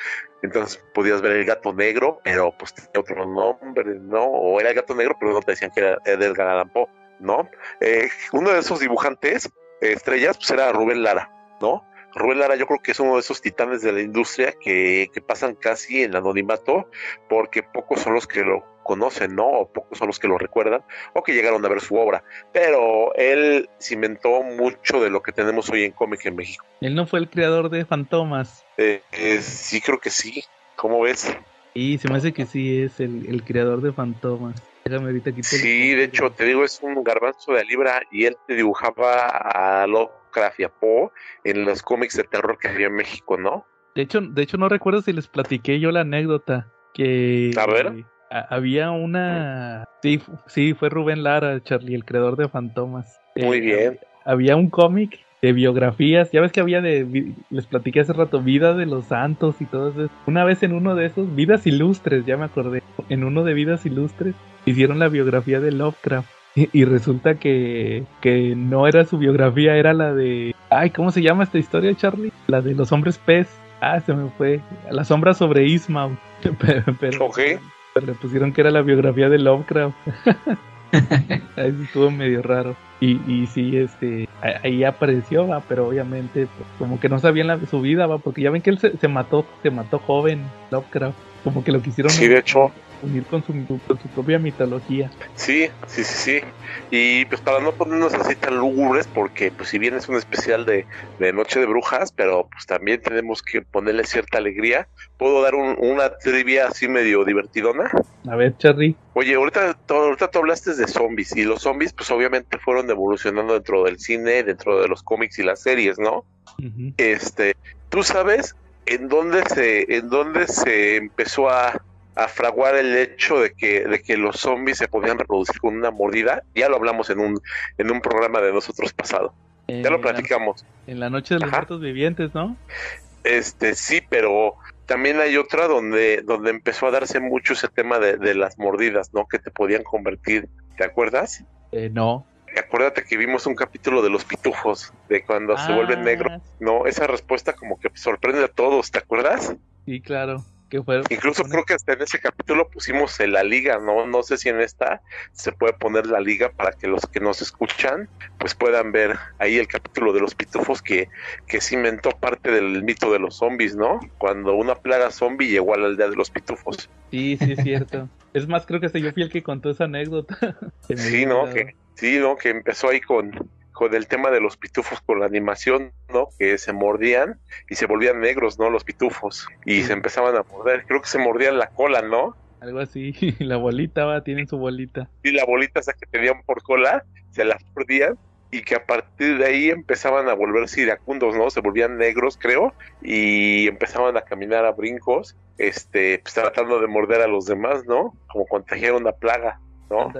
Entonces podías ver el gato negro, pero pues tenía otro nombre, ¿no? O era el gato negro, pero no te decían que era Edgar Allan Poe, ¿no? Eh, uno de esos dibujantes, eh, estrellas, pues era Rubén Lara, ¿no? Rubén Lara yo creo que es uno de esos titanes de la industria que, que, pasan casi en anonimato porque pocos son los que lo conocen, ¿no? O pocos son los que lo recuerdan o que llegaron a ver su obra. Pero él cimentó mucho de lo que tenemos hoy en cómic en México. Él no fue el creador de Fantomas. Eh, eh, sí, creo que sí. ¿Cómo ves? Y se me hace que sí es el, el creador de Fantomas. Déjame ahorita aquí Sí, de hecho, te digo, es un garbanzo de libra y él te dibujaba a lo Lovecraft y a Poe en los cómics de terror que había en México, ¿no? De hecho, de hecho no recuerdo si les platiqué yo la anécdota que a ver. había una sí sí fue Rubén Lara Charlie el creador de Fantomas. Muy eh, bien. había un cómic de biografías ya ves que había de les platiqué hace rato vida de los santos y todo eso una vez en uno de esos vidas ilustres ya me acordé en uno de vidas ilustres hicieron la biografía de Lovecraft y, resulta que, que no era su biografía, era la de... Ay, ¿cómo se llama esta historia, Charlie? La de los hombres pez. Ah, se me fue. La sombra sobre Ismael. Pero, pero, okay. pero, le pusieron que era la biografía de Lovecraft. ahí estuvo medio raro. Y, y sí, este, ahí apareció, va, pero obviamente pues, como que no sabían la, su vida, va, porque ya ven que él se, se mató, se mató joven, Lovecraft como que lo quisieron sí de hecho unir con su, con su propia mitología. Sí, sí, sí, sí. Y pues para no ponernos así tan lúgubres, porque pues si bien es un especial de, de Noche de Brujas, pero pues también tenemos que ponerle cierta alegría, ¿puedo dar un- una trivia así medio divertidona? A ver, Charly. Oye, ahorita, ahorita tú hablaste de zombies, y los zombies pues obviamente fueron evolucionando dentro del cine, dentro de los cómics y las series, ¿no? Este, ¿tú sabes en dónde se, en dónde se empezó a, a fraguar el hecho de que, de que los zombies se podían reproducir con una mordida? Ya lo hablamos en un, en un programa de nosotros pasado. Ya lo la- platicamos. En la noche de los Ajá. muertos vivientes, ¿no? Este, sí, pero también hay otra donde, donde empezó a darse mucho ese tema de, de las mordidas, ¿no? Que te podían convertir, ¿te acuerdas? Eh, no. Acuérdate que vimos un capítulo de los pitufos, de cuando se vuelven Ah, negros. No, esa respuesta como que sorprende a todos, ¿te acuerdas? Sí, claro. Que fue, Incluso creo que hasta en ese capítulo pusimos en la liga, ¿no? No sé si en esta se puede poner la liga para que los que nos escuchan pues puedan ver ahí el capítulo de los pitufos que, que cimentó parte del mito de los zombies, ¿no? Cuando una plaga zombie llegó a la aldea de los pitufos. Sí, sí, es cierto. es más, creo que hasta yo fui el que contó esa anécdota. Se Sí, ¿no? Que, sí, ¿no? Que empezó ahí con, con el tema de los pitufos, con la animación, ¿no? Que se mordían y se volvían negros, ¿no? Los pitufos. Y Sí. se empezaban a morder. Creo que se mordían la cola, ¿no? Algo así. La bolita va, tienen su bolita. y la bolita esa que tenían por cola, se la mordían y que a partir de ahí empezaban a volverse iracundos, ¿no? Se volvían negros, creo, y empezaban a caminar a brincos, este, pues tratando de morder a los demás, ¿no? Como contagiar una plaga, ¿no?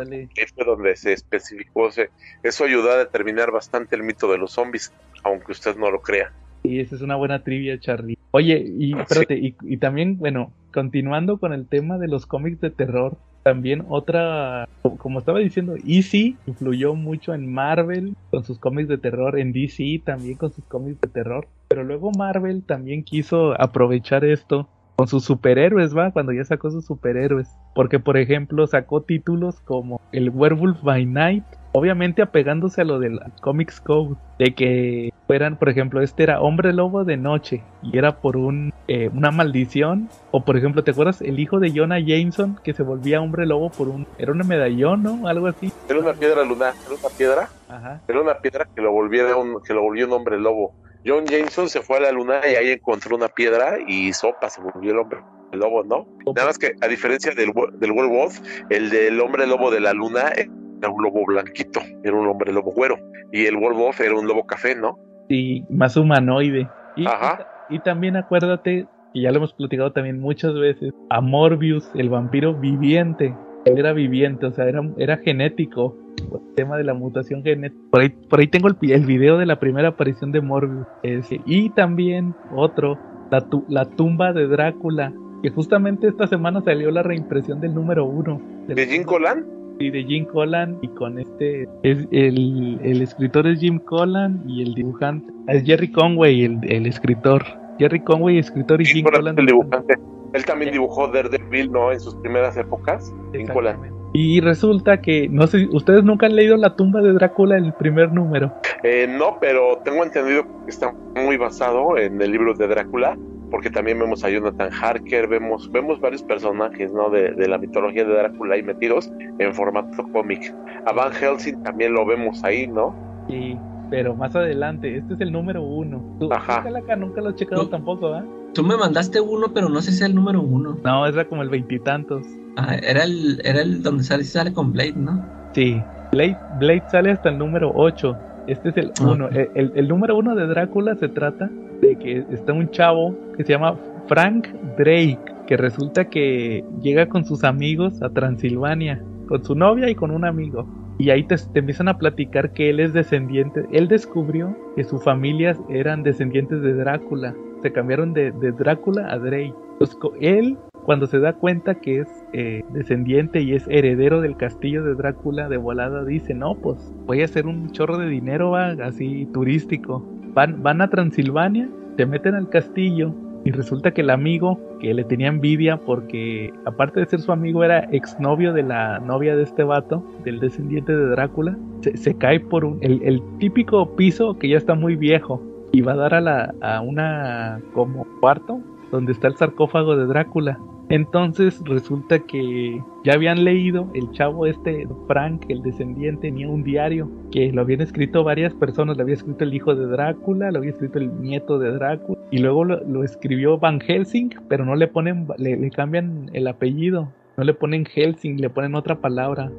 Donde se especificó, se- eso ayudó a determinar bastante el mito de los zombies, aunque usted no lo crea. Y esa es una buena trivia, Charlie. Oye, y espérate, y, y también, bueno, continuando con el tema de los cómics de terror, también otra, como estaba diciendo, EC influyó mucho en Marvel con sus cómics de terror, en DC también con sus cómics de terror, pero luego Marvel también quiso aprovechar esto con sus superhéroes, ¿va? Cuando ya sacó sus superhéroes. Porque, por ejemplo, sacó títulos como El Werewolf by Night, obviamente apegándose a lo del Comics Code, de que fueran, por ejemplo, este era Hombre Lobo de Noche y era por un, eh, una maldición, o por ejemplo, ¿te acuerdas el hijo de Jonah Jameson que se volvía Hombre Lobo por un, era un medallón, ¿no? Algo así. Era una piedra lunar, era una piedra Ajá. Era una piedra que lo volviera un, que lo volvió un hombre lobo. John Jameson se fue a la luna y ahí encontró una piedra y sopa se volvió el hombre lobo, ¿no? Nada más que a diferencia del, del werewolf, el del hombre lobo de la luna era un lobo blanquito, era un hombre lobo güero. Y el werewolf era un lobo café, ¿no? y más humanoide. Y, Ajá. y también acuérdate, y ya lo hemos platicado también muchas veces, a Morbius, el vampiro viviente. Él era viviente, o sea, era, era genético. El tema de la mutación genética. Por ahí, por ahí tengo el, video de la primera aparición de Morbius. Ese. Y también otro, la, tu- la tumba de Drácula. Que justamente esta semana salió la reimpresión del número uno. De Jim Colan, y de Jim Collan y con este es el, el escritor es Jim Collan y el dibujante es Jerry Conway el, el escritor Jerry Conway escritor y Jim Jim Colan el dibujante. Él también dibujó Daredevil, ¿no? En sus primeras épocas. Jim Colan. Y resulta que no sé ustedes nunca han leído la tumba de Drácula el primer número Eh, no, pero tengo entendido que está muy basado en el libro de Drácula, porque también vemos a Jonathan Harker, vemos, vemos varios personajes ¿no? de, de la mitología de Drácula ahí metidos en formato cómic. A Van Helsing también lo vemos ahí, ¿no? y pero más adelante este es el número uno Tú, Ajá. nunca, lo he checado No. tampoco ¿ah? Tú me mandaste uno, pero no sé si es el número uno. no era como el veintitantos Ah, era el, era el donde sale, sale con Blade, ¿no? Sí, Blade, Blade sale hasta el número 8. Este es el Ah, 1. ok. El, el- el número 1 de Drácula se trata de que está un chavo que se llama Frank Drake, que resulta que llega con sus amigos a Transilvania, con su novia y con un amigo. Y ahí te, te empiezan a platicar que él es descendiente. Él descubrió que su familia eran descendientes de Drácula. Se cambiaron de, de Drácula a Drake. Entonces, él, cuando se da cuenta que es eh, descendiente y es heredero del castillo de Drácula, de volada dice, no, pues voy a hacer un chorro de dinero, va, así turístico. Van, van a Transilvania, se meten al castillo y resulta que el amigo que le tenía envidia porque aparte de ser su amigo era exnovio de la novia de este vato, del descendiente de Drácula, se, cae por un, el, el típico piso que ya está muy viejo y va a dar a, la, a una como cuarto donde está el sarcófago de Drácula. Entonces resulta que ya habían leído, el chavo este, Frank, el descendiente, tenía un diario que lo habían escrito varias personas, lo había escrito el hijo de Drácula, lo había escrito el nieto de Drácula, y luego lo, escribió Van Helsing, pero no le ponen, le, cambian el apellido. No le ponen Helsing, le ponen otra palabra,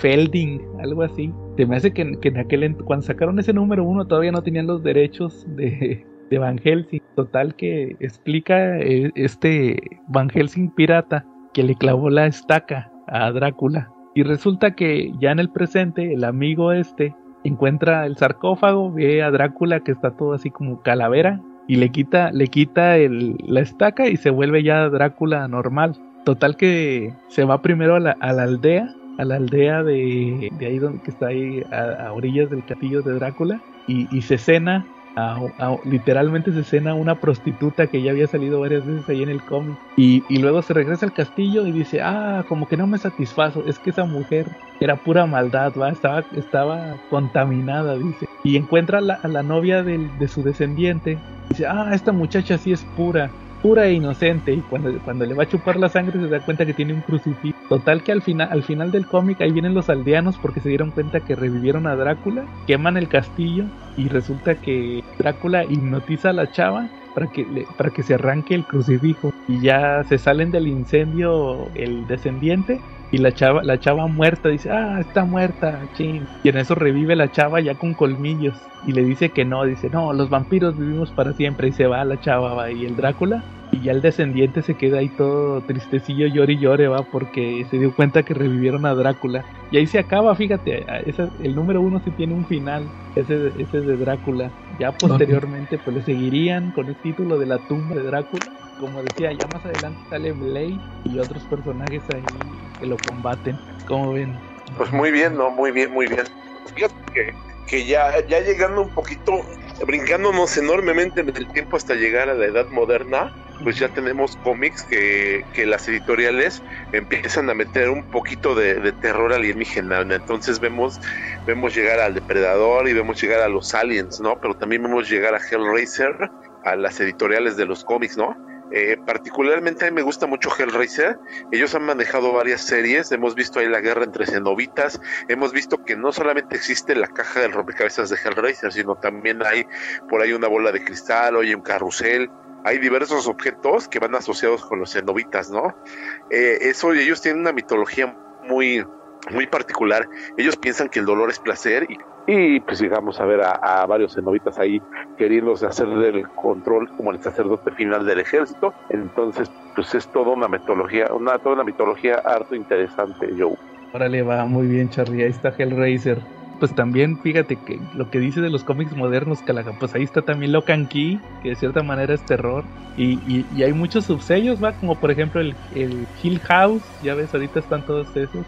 Felding, algo así. Se me hace que, que en aquel cuando sacaron ese número uno todavía no tenían los derechos de, de Van Helsing. Total que explica eh, este Van Helsing pirata que le clavó la estaca a Drácula. Y resulta que ya en el presente el amigo este encuentra el sarcófago, ve a Drácula que está todo así como calavera y le quita, le quita el, la estaca y se vuelve ya Drácula normal. Total que se va primero a la, aldea, a la aldea de, de ahí donde que está ahí a, orillas del castillo de Drácula y, y se cena literalmente se escena una prostituta que ya había salido varias veces ahí en el cómic. Y, luego se regresa al castillo y dice, ah, como que no me satisfazo, es que esa mujer era pura maldad, ¿va? Estaba, estaba contaminada, dice. Y encuentra a la, novia de su descendiente. Dice, ah, esta muchacha sí es pura pura e inocente y cuando, cuando le va a chupar la sangre se da cuenta que tiene un crucifijo. Total que al final, al final del cómic ahí vienen los aldeanos porque se dieron cuenta que revivieron a Drácula, queman el castillo y resulta que Drácula hipnotiza a la chava para que, para que se arranque el crucifijo y ya se salen del incendio el descendiente y la chava, la chava muerta dice, ah, está muerta, ching. Y en eso revive la chava ya con colmillos. Y le dice que no, dice, no, los vampiros vivimos para siempre. Y se va la chava, va. Y el Drácula y ya el descendiente se queda ahí todo tristecillo, llore y llore, va, porque se dio cuenta que revivieron a Drácula. Y ahí se acaba, fíjate, el número uno sí tiene un final, ese, ese de Drácula. Ya posteriormente pues le seguirían con el título de la tumba de Drácula. Como decía, ya más adelante sale Blade y otros personajes ahí que lo combaten. ¿Cómo ven? Pues muy bien, ¿no? Muy bien, muy bien. Fíjate que, que ya, ya llegando un poquito, brincándonos enormemente en el tiempo hasta llegar a la edad moderna, pues ya tenemos cómics que, que las editoriales empiezan a meter un poquito de, terror alienígena. Entonces vemos, vemos llegar al depredador y vemos llegar a los aliens, ¿no? Pero también vemos llegar a Hellraiser, a las editoriales de los cómics, ¿no? Eh, particularmente a mí me gusta mucho Hellraiser. Ellos han manejado varias series. Hemos visto ahí la guerra entre cenobitas. Hemos visto que no solamente existe la caja del rompecabezas de Hellraiser, sino también hay por ahí una bola de cristal, hay un carrusel hay diversos objetos que van asociados con los cenobitas, ¿no? Eh, eso, ellos tienen una mitología muy, muy particular. Ellos piensan que el dolor es placer y, y pues llegamos a ver a, varios cenobitas ahí queriéndose hacer del control como el sacerdote final del ejército. Entonces, pues es toda una mitología, una, toda una mitología harto interesante, Joe. Órale, va muy bien, Charlie. Ahí está Hellraiser pues también fíjate que lo que dice de los cómics modernos, Calaga, pues ahí está también Locan Key, que de cierta manera es terror. Y, y, hay muchos subsellos, va, como por ejemplo el, el, Hill House, ya ves, ahorita están todos esos.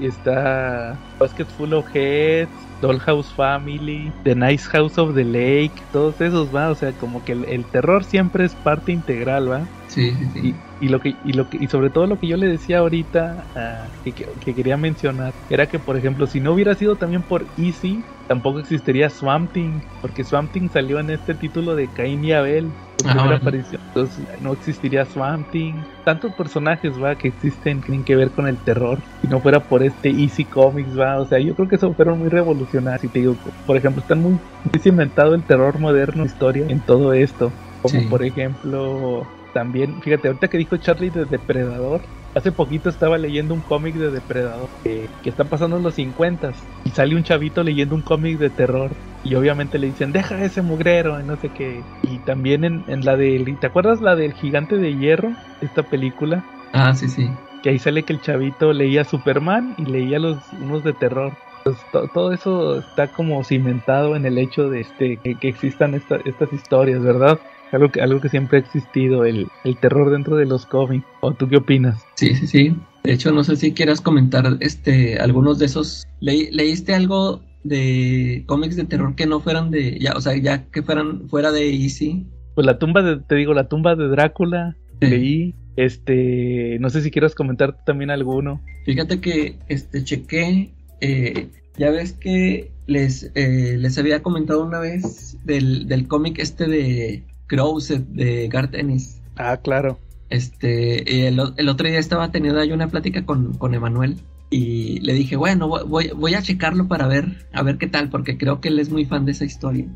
Y está Basket Full of Heads, Dollhouse Family, The Nice House of the Lake, todos esos, va, o sea, como que el, terror siempre es parte integral, va. Sí, sí, Y, lo que, y lo que, y sobre todo lo que yo le decía ahorita, ah, que, que, quería mencionar, era que por ejemplo, si no hubiera sido también por Easy, tampoco existiría Swamp Thing, porque Swamp Thing salió en este título de Cain y Abel, su primera aparición. Entonces no existiría Swamp Thing. Tantos personajes, va, que existen tienen que ver con el terror. Si no fuera por este Easy Comics, va, o sea, yo creo que eso fueron muy revolucionarios. Y te digo, por ejemplo, están muy, muy cimentado el terror moderno, historia en todo esto. Como por ejemplo, también, fíjate, ahorita que dijo Charlie de Depredador, Hace poquito estaba leyendo un cómic de Depredador que, que están pasando en los 50 y sale un chavito leyendo un cómic de terror y obviamente le dicen deja ese mugrero y no sé qué. Y también en, en la del, ¿te acuerdas la del gigante de hierro? Esta película. Ah, sí, sí. Que ahí sale que el chavito leía Superman y leía los unos de terror. Pues, todo eso está como cimentado en el hecho de este que, que existan estas historias, ¿verdad? Algo que, algo que siempre ha existido, el, el terror dentro de los cómics. ¿O tú qué opinas? Sí, sí, sí. De hecho, no sé si quieras comentar este algunos de esos. ¿Leíste algo de cómics de terror que no fueran de. ya, o sea, ya que fueran fuera de Easy? Pues la tumba de, te digo, la tumba de Drácula, leí. Este, no sé si quieras comentar también alguno. Fíjate que este chequé, eh, ya ves que les, eh, les había comentado una vez del, del cómic este de Crowset de Garth Ennis. Ah, claro. este, el, otro día estaba teniendo ahí una plática con, con Emanuel y le dije, bueno, voy, voy a checarlo para ver, a ver qué tal, porque creo que él es muy fan de esa historia.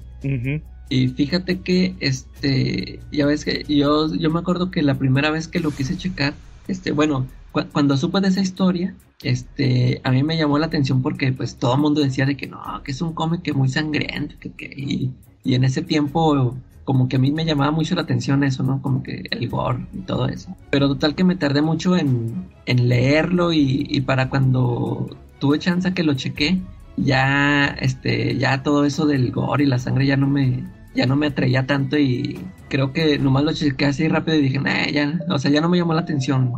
Y fíjate que, este, ya ves que yo, yo me acuerdo que la primera vez que lo quise checar, este, bueno, cuando supe de esa historia, este, a mí me llamó la atención porque pues todo el mundo decía de que no, que es un cómic que muy sangriento, que, que y, y, en ese tiempo como que a mí me llamaba mucho la atención eso, ¿no? Como que el gore y todo eso. Pero total que me tardé mucho en, leerlo y, para cuando tuve chance que lo chequé, ya, este, ya todo eso del gore y la sangre ya no me, ya no me atraía tanto y creo que nomás lo chequé así rápido y dije, nah, ya, o sea, ya no me llamó la atención.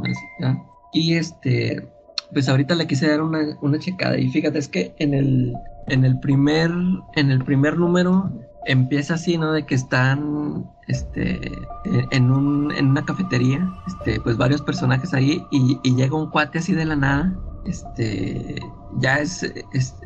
Y este, pues ahorita le quise dar una, una checada y fíjate, es que en el, en el primer, en el primer número empieza así, ¿no? De que están este, en, un, en una cafetería, este, pues varios personajes ahí y, llega un cuate así de la nada, este, ya es,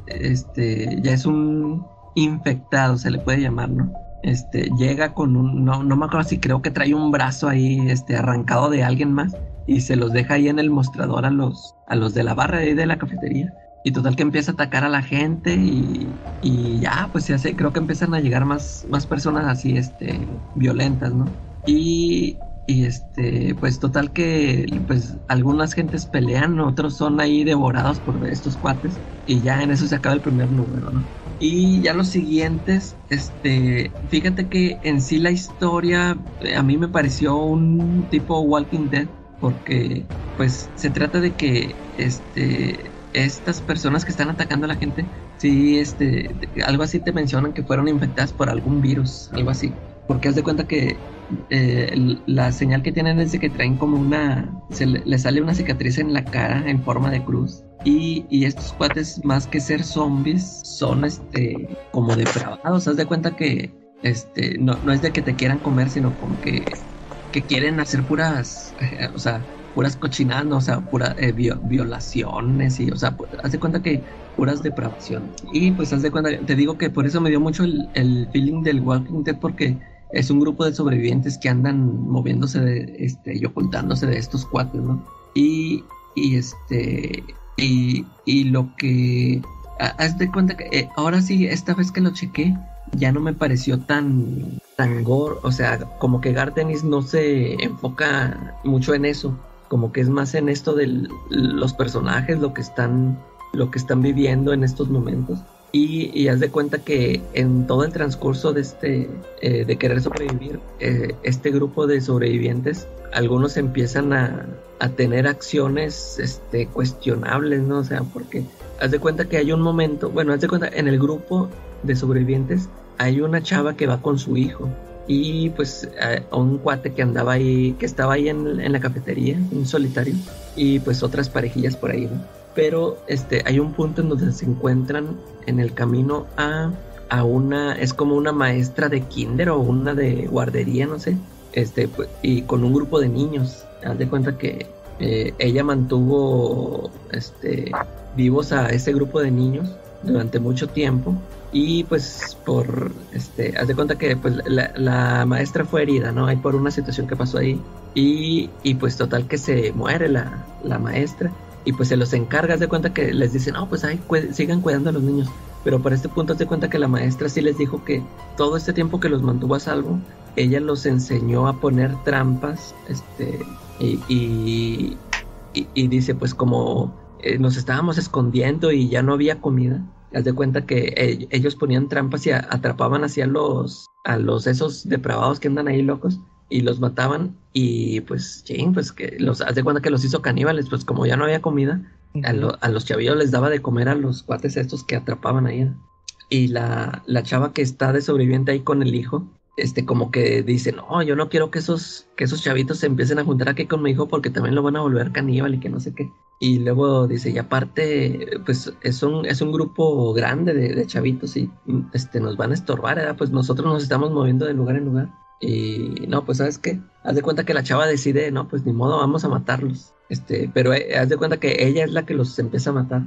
este, ya es un infectado, se le puede llamar, ¿no? Este, llega con un, no, no me acuerdo si creo que trae un brazo ahí, este, arrancado de alguien más y se los deja ahí en el mostrador a los, a los de la barra de, de la cafetería. Y total que empieza a atacar a la gente y, y ya, pues se creo que empiezan a llegar más, más personas así, este, violentas, ¿no? Y, y este, pues total que, pues algunas gentes pelean, otros son ahí devorados por estos cuates y ya en eso se acaba el primer número, ¿no? Y ya los siguientes, este, fíjate que en sí la historia a mí me pareció un tipo Walking Dead porque pues se trata de que este estas personas que están atacando a la gente, sí, este, algo así te mencionan que fueron infectadas por algún virus, algo así. Porque haz de cuenta que eh, la señal que tienen es de que traen como una, se le, sale una cicatriz en la cara en forma de cruz. Y, y, estos cuates, más que ser zombies, son este, como depravados. Haz de cuenta que este, no, no es de que te quieran comer, sino como que, que quieren hacer puras, o sea, puras cochinadas, o sea, puras eh, violaciones y, o sea, haz de cuenta que puras depravaciones. Y pues haz de cuenta, te digo que por eso me dio mucho el, feeling del Walking Dead porque es un grupo de sobrevivientes que andan moviéndose de, este, y ocultándose de estos cuatro, ¿no? Y, y este, y, y lo que, haz de cuenta que eh, ahora sí, esta vez que lo chequé, ya no me pareció tan tan gore, o sea, como que Gartenis no se enfoca mucho en eso como que es más en esto de los personajes, lo que están, lo que están viviendo en estos momentos. Y, y haz de cuenta que en todo el transcurso de este, eh, de querer sobrevivir, eh, este grupo de sobrevivientes, algunos empiezan a, a, tener acciones este, cuestionables, ¿no? O sea, porque haz de cuenta que hay un momento, bueno, haz de cuenta, en el grupo de sobrevivientes hay una chava que va con su hijo y pues a, un cuate que andaba ahí, que estaba ahí en, la cafetería, un solitario, y pues otras parejillas por ahí. Pero este, hay un punto en donde se encuentran en el camino a, a una, es como una maestra de kinder o una de guardería, no sé, este, pues, y con un grupo de niños, haz de cuenta que eh, ella mantuvo este, vivos a ese grupo de niños durante mucho tiempo y pues por, este, haz de cuenta que pues la, maestra fue herida, ¿no? Hay por una situación que pasó ahí. Y, y pues total que se muere la, la maestra. Y pues se los encarga, haz de cuenta que les dicen, no, pues ahí sigan cuidando a los niños. Pero por este punto haz de cuenta que la maestra sí les dijo que todo este tiempo que los mantuvo a salvo, ella los enseñó a poner trampas, este, y, y, y, dice, pues como eh, nos estábamos escondiendo y ya no había comida, Haz de cuenta que ellos ponían trampas y atrapaban hacia los, a los esos depravados que andan ahí locos y los mataban y pues, ching, pues que los, haz de cuenta que los hizo caníbales, pues como ya no había comida, a, a, los chavillos les daba de comer a los cuates estos que atrapaban ahí. Y la, la chava que está de sobreviviente ahí con el hijo, este, como que dice, no, yo no quiero que esos, que esos chavitos se empiecen a juntar aquí con mi hijo porque también lo van a volver caníbal y que no sé qué. Y luego dice, y aparte, pues es un, es un grupo grande de, chavitos y este, nos van a estorbar, ¿verdad? Pues nosotros nos estamos moviendo de lugar en lugar. Y no, pues sabes qué, haz de cuenta que la chava decide, no, pues ni modo, vamos a matarlos. Este, pero eh, haz de cuenta que ella es la que los empieza a matar.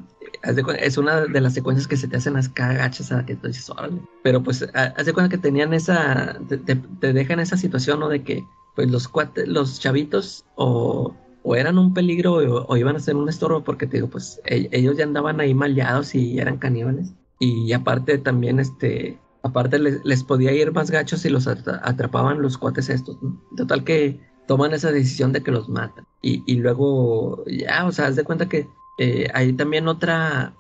es una de las secuencias que se te hacen las cagachas a que tú dices, órale. Pero pues haz de cuenta que tenían esa, te, te, dejan esa situación, ¿no? De que pues los cuates, los chavitos o, o eran un peligro o, iban a ser un estorbo porque te digo, pues e, ellos ya andaban ahí maleados y eran caníbales. Y aparte también, este, aparte les, podía ir más gachos si los atrapaban los cuates estos, Total que toman esa decisión de que los matan. Y, y luego, ya, o sea, haz de cuenta que eh, hay también otra,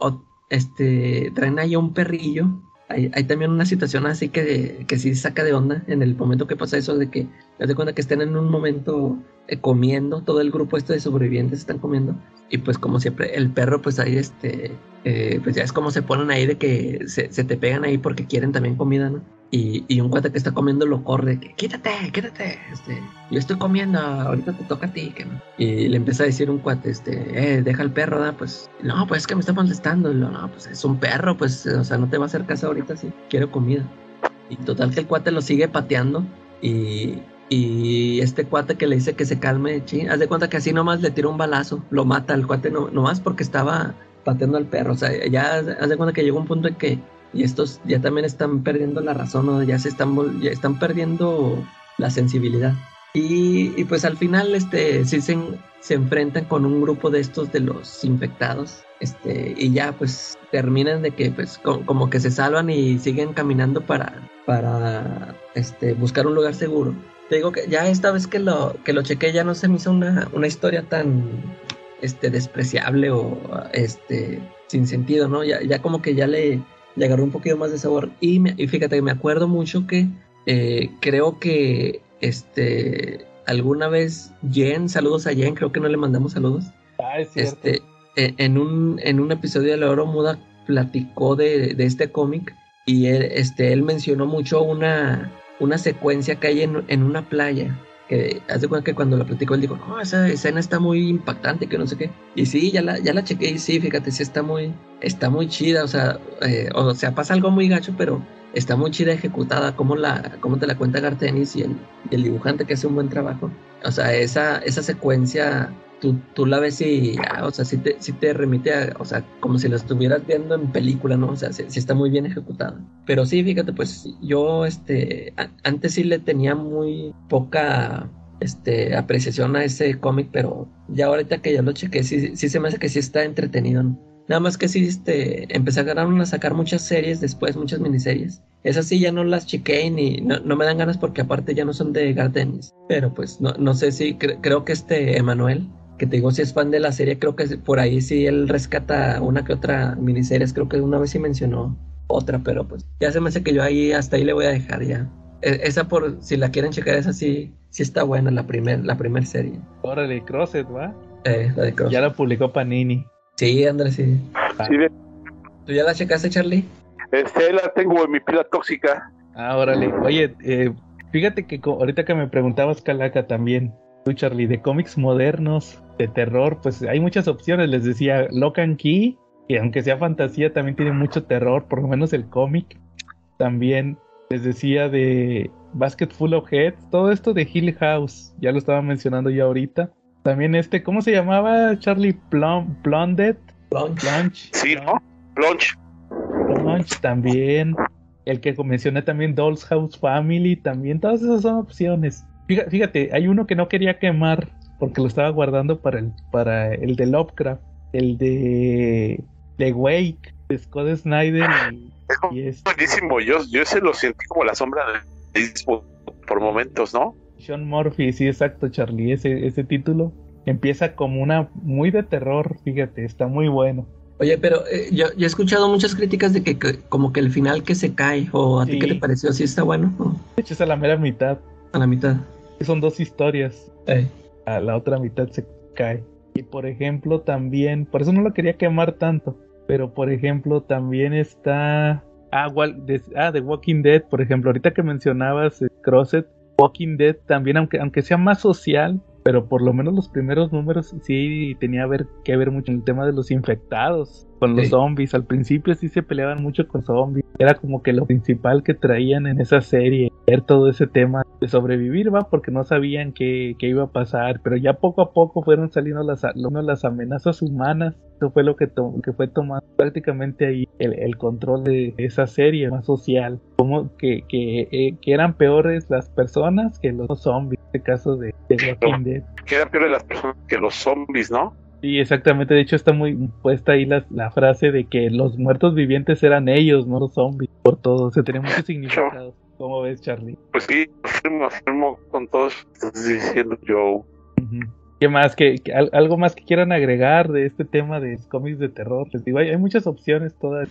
este, traen ahí un perrillo. Hay, hay, también una situación así que, que sí saca de onda en el momento que pasa eso de que, haz de cuenta que estén en un momento eh, comiendo, todo el grupo este de sobrevivientes están comiendo. Y pues como siempre, el perro pues ahí este, eh, pues ya es como se ponen ahí de que se, se, te pegan ahí porque quieren también comida, ¿no? Y, y un cuate que está comiendo lo corre, quítate, quítate, este, yo estoy comiendo, ahorita te toca a ti, que Y le empieza a decir un cuate, este, eh, deja el perro, ¿da? Pues, no, pues es que me está molestando. No, pues es un perro, pues, o sea, no te va a hacer caso ahorita si quiero comida. Y total que el cuate lo sigue pateando y, y este cuate que le dice que se calme, ching, haz de cuenta que así nomás le tira un balazo, lo mata al cuate no, nomás porque estaba pateando al perro. O sea, ya haz de cuenta que llegó un punto en que y estos ya también están perdiendo la razón, ya se están, ya están perdiendo la sensibilidad. Y, pues al final este, sí se, se, enfrentan con un grupo de estos de los infectados. Este, y ya pues terminan de que pues como que se salvan y siguen caminando para, para este, buscar un lugar seguro. Te digo que ya esta vez que lo, que lo chequé ya no se me hizo una, una historia tan este, despreciable o este, sin sentido, ¿no? Ya, ya como que ya le, le agarró un poquito más de sabor. Y, y fíjate, me acuerdo mucho que eh, creo que este alguna vez Jen, saludos a Jen, creo que no le mandamos saludos. Ah, es este, e, en, un, en un episodio de La Oro Muda platicó de, de este cómic y él, este, él mencionó mucho una, una secuencia que hay en, en una playa que hace cuenta que cuando la platicó él dijo, no, esa escena está muy impactante, que no sé qué. Y sí, ya la, ya la chequé y sí, fíjate, sí está muy, está muy chida, o sea, eh, o sea, pasa algo muy gacho, pero está muy chida ejecutada, como, la, como te la cuenta Gartenis y el, el dibujante que hace un buen trabajo. O sea, esa, esa secuencia Tú, tú, la ves y, o sea, sí te, te remite a, o sea, como si la estuvieras viendo en película, ¿no? O sea, sí, está muy bien ejecutada. Pero sí, fíjate, pues yo, este, antes sí le tenía muy poca, este, apreciación a ese cómic, pero ya ahorita que ya lo chequé, sí, sí se me hace que sí está entretenido, ¿no? Nada más que sí, este, empezaron a sacar muchas series después, muchas miniseries. Esas sí ya no las chequé ni no, no, me dan ganas porque aparte ya no son de Gardenis. Pero pues no, no sé si creo que este Emanuel que te digo si es fan de la serie, creo que por ahí sí él rescata una que otra miniserie, creo que una vez sí mencionó otra, pero pues ya se me hace que yo ahí hasta ahí le voy a dejar ya. E, esa por si la quieren checar, esa sí, sí está buena, la primer, la primer serie. Órale, Crosset, ¿va? Eh, la de Crosset. Ya la publicó Panini. Sí, Andrés, sí. sí ¿Tú ya la checaste, Charlie? Este, la tengo en mi pila tóxica. Ah, órale. Oye, eh, fíjate que ahorita que me preguntabas, Calaca, también, tú, Charlie, de cómics modernos, de terror, pues hay muchas opciones. Les decía Lock and Key, que aunque sea fantasía, también tiene mucho terror, por lo menos el cómic. También les decía de Basket Full of Heads, todo esto de Hill House, ya lo estaba mencionando yo ahorita. También este, ¿cómo se llamaba? Charlie Plum, Plundet. Plunch. Sí, ¿no? Plunch. Plunch también. El que mencioné también, Doll's House Family, también, todas esas son opciones. Fíjate, hay uno que no quería quemar, porque lo estaba guardando para el, para el de Lovecraft, el de, The Wake, de Scott Snyder. Y, es buenísimo, yo, yo se lo sentí como la sombra de por momentos, ¿no? Sean Murphy, sí, exacto, Charlie, ese, ese título empieza como una muy de terror, fíjate, está muy bueno. Oye, pero eh, yo, he escuchado muchas críticas de que, como que el final que se cae, o a ti qué te pareció, ¿sí está bueno? De hecho es a la mera mitad. A la mitad. Son dos historias la otra mitad se cae. Y por ejemplo también, por eso no lo quería quemar tanto, pero por ejemplo también está... Ah, de, ah, The Walking Dead, por ejemplo, ahorita que mencionabas eh, Crosset, Walking Dead también, aunque, aunque sea más social, pero por lo menos los primeros números sí tenía ver, que ver mucho en el tema de los infectados con los zombies. Al principio sí se peleaban mucho con zombies. Era como que lo principal que traían en esa serie, ver todo ese tema de sobrevivir, va, porque no sabían qué, qué iba a pasar. Pero ya poco a poco fueron saliendo las, las amenazas humanas. Eso fue lo que, que fue tomando prácticamente ahí el, control de esa serie más social, como que, que, eh, que, eran peores las personas que los zombies, en este caso de, de Walking Dead. Que eran peores las personas que los zombies, ¿no? Sí, exactamente. De hecho, está muy puesta ahí la, la, frase de que los muertos vivientes eran ellos, no los zombies. Por todo, o sea, tenía mucho significado. ¿Cómo ves, Charlie? Pues sí, afirmo, afirmo con todo lo que estás diciendo, Joe. ¿Qué más? ¿Algo más que quieran agregar de este tema de cómics de terror? Les digo, hay, muchas opciones todas.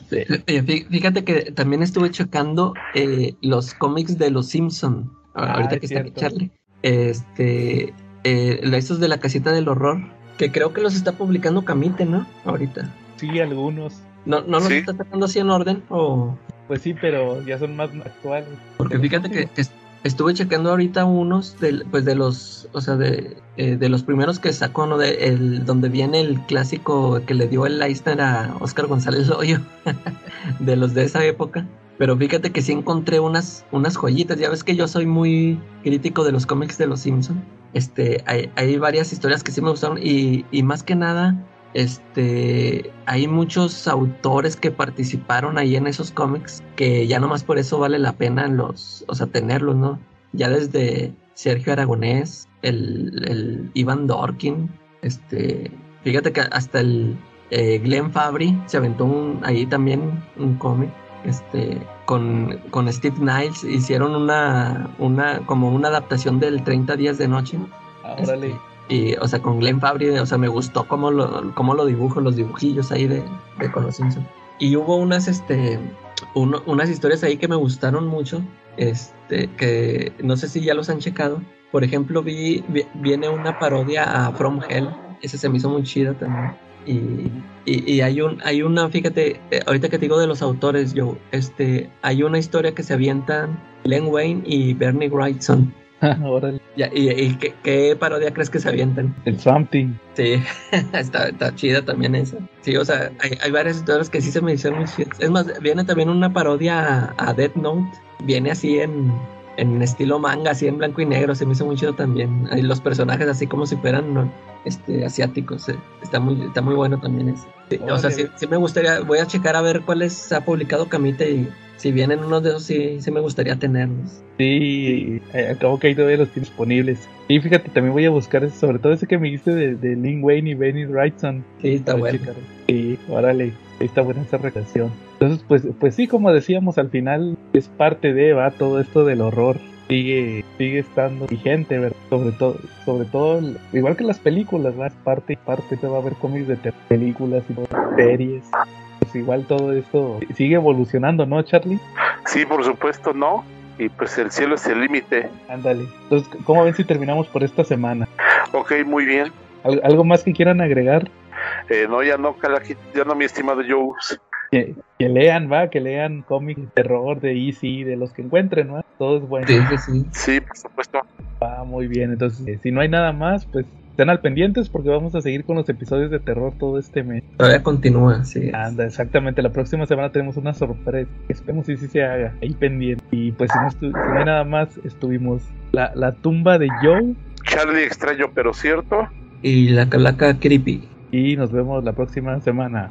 Fíjate que también estuve checando eh, los cómics de Los Simpson. Ah, ahorita que está aquí Charlie. Este, eh, estos de la casita del horror, que creo que los está publicando Camite, ¿no? Ahorita. Sí, algunos. ¿No, no los está sacando así en orden? O... Pues sí, pero ya son más actuales. Porque fíjate que, estuve checando ahorita unos de, pues de los, o sea, de, eh, de los primeros que sacó, ¿no? De el, donde viene el clásico que le dio el Leicester a Oscar González Loyo, de los de esa época. Pero fíjate que sí encontré unas, unas joyitas. Ya ves que yo soy muy crítico de los cómics de los Simpsons. Este, hay, hay varias historias que sí me gustaron y, y más que nada, este, hay muchos autores que participaron ahí en esos cómics que ya nomás por eso vale la pena los, o sea, tenerlos, ¿no? Ya desde Sergio Aragonés, el, el Ivan Dorkin, este, fíjate que hasta el eh, Glenn Fabry se aventó un, ahí también un cómic, este, con, con Steve Niles hicieron una, una, como una adaptación del 30 días de noche. Ah. Este, y, o sea, con Glenn Fabry, o sea, me gustó cómo lo, cómo lo dibujo, los dibujillos ahí de, de Con Y hubo unas, este, unas historias ahí que me gustaron mucho, este, que no sé si ya los han checado, por ejemplo, vi, viene una parodia a From Hell, ese se me hizo muy chido también. Y, y, hay un hay una, fíjate, eh, ahorita que te digo de los autores, yo, este, hay una historia que se avientan Len Wayne y Bernie Wrightson. ¿Y, qué, parodia crees que se avientan? El Something. Sí, está, está, chida también esa. Sí, o sea, hay, hay, varias historias que sí se me hicieron muy chidas. Es más, viene también una parodia a, a Death Note. Viene así en, en estilo manga, así en blanco y negro, se me hizo muy chido también. Hay los personajes así como si fueran este, asiáticos, eh, está, muy, está muy bueno también o sea, sí, me gustaría, voy a checar a ver cuáles ha publicado Camite y si vienen unos de esos sí, sí me gustaría tenerlos. Sí, eh, acabo que hay todavía los disponibles. Y fíjate, también voy a buscar sobre todo ese que me dijiste de, de Lin Wayne y Benny Wrightson. Sí, está bueno. Sí, órale, está buena esa relación. Entonces, pues, pues sí, como decíamos, al final es parte de, va, todo esto del horror sigue sigue estando vigente, ¿verdad? Sobre todo, sobre todo, igual que las películas, ¿va? Parte y parte se va a ver cómics de películas y series. Pues igual todo esto sigue evolucionando, ¿no, Charlie? Sí, por supuesto, ¿no? Y pues el cielo es el límite. Ándale. Entonces, ¿cómo ven si terminamos por esta semana? Ok, muy bien. ¿Algo más que quieran agregar? Eh, no, ya no, ya no, mi estimado Joe. Que, lean, va, que lean cómics de terror, de Easy, de los que encuentren, ¿no? Todo es bueno. Sí, sí. sí, por supuesto. Va, muy bien. Entonces, eh, si no hay nada más, pues estén al pendientes porque vamos a seguir con los episodios de terror todo este mes. Todavía continúa, sí. Anda, exactamente. La próxima semana tenemos una sorpresa. Esperemos si sí se haga. Ahí pendiente. Y pues si no, si no hay nada más, estuvimos la, la tumba de Joe. Charlie extraño pero cierto. Y la calaca creepy. Y nos vemos la próxima semana.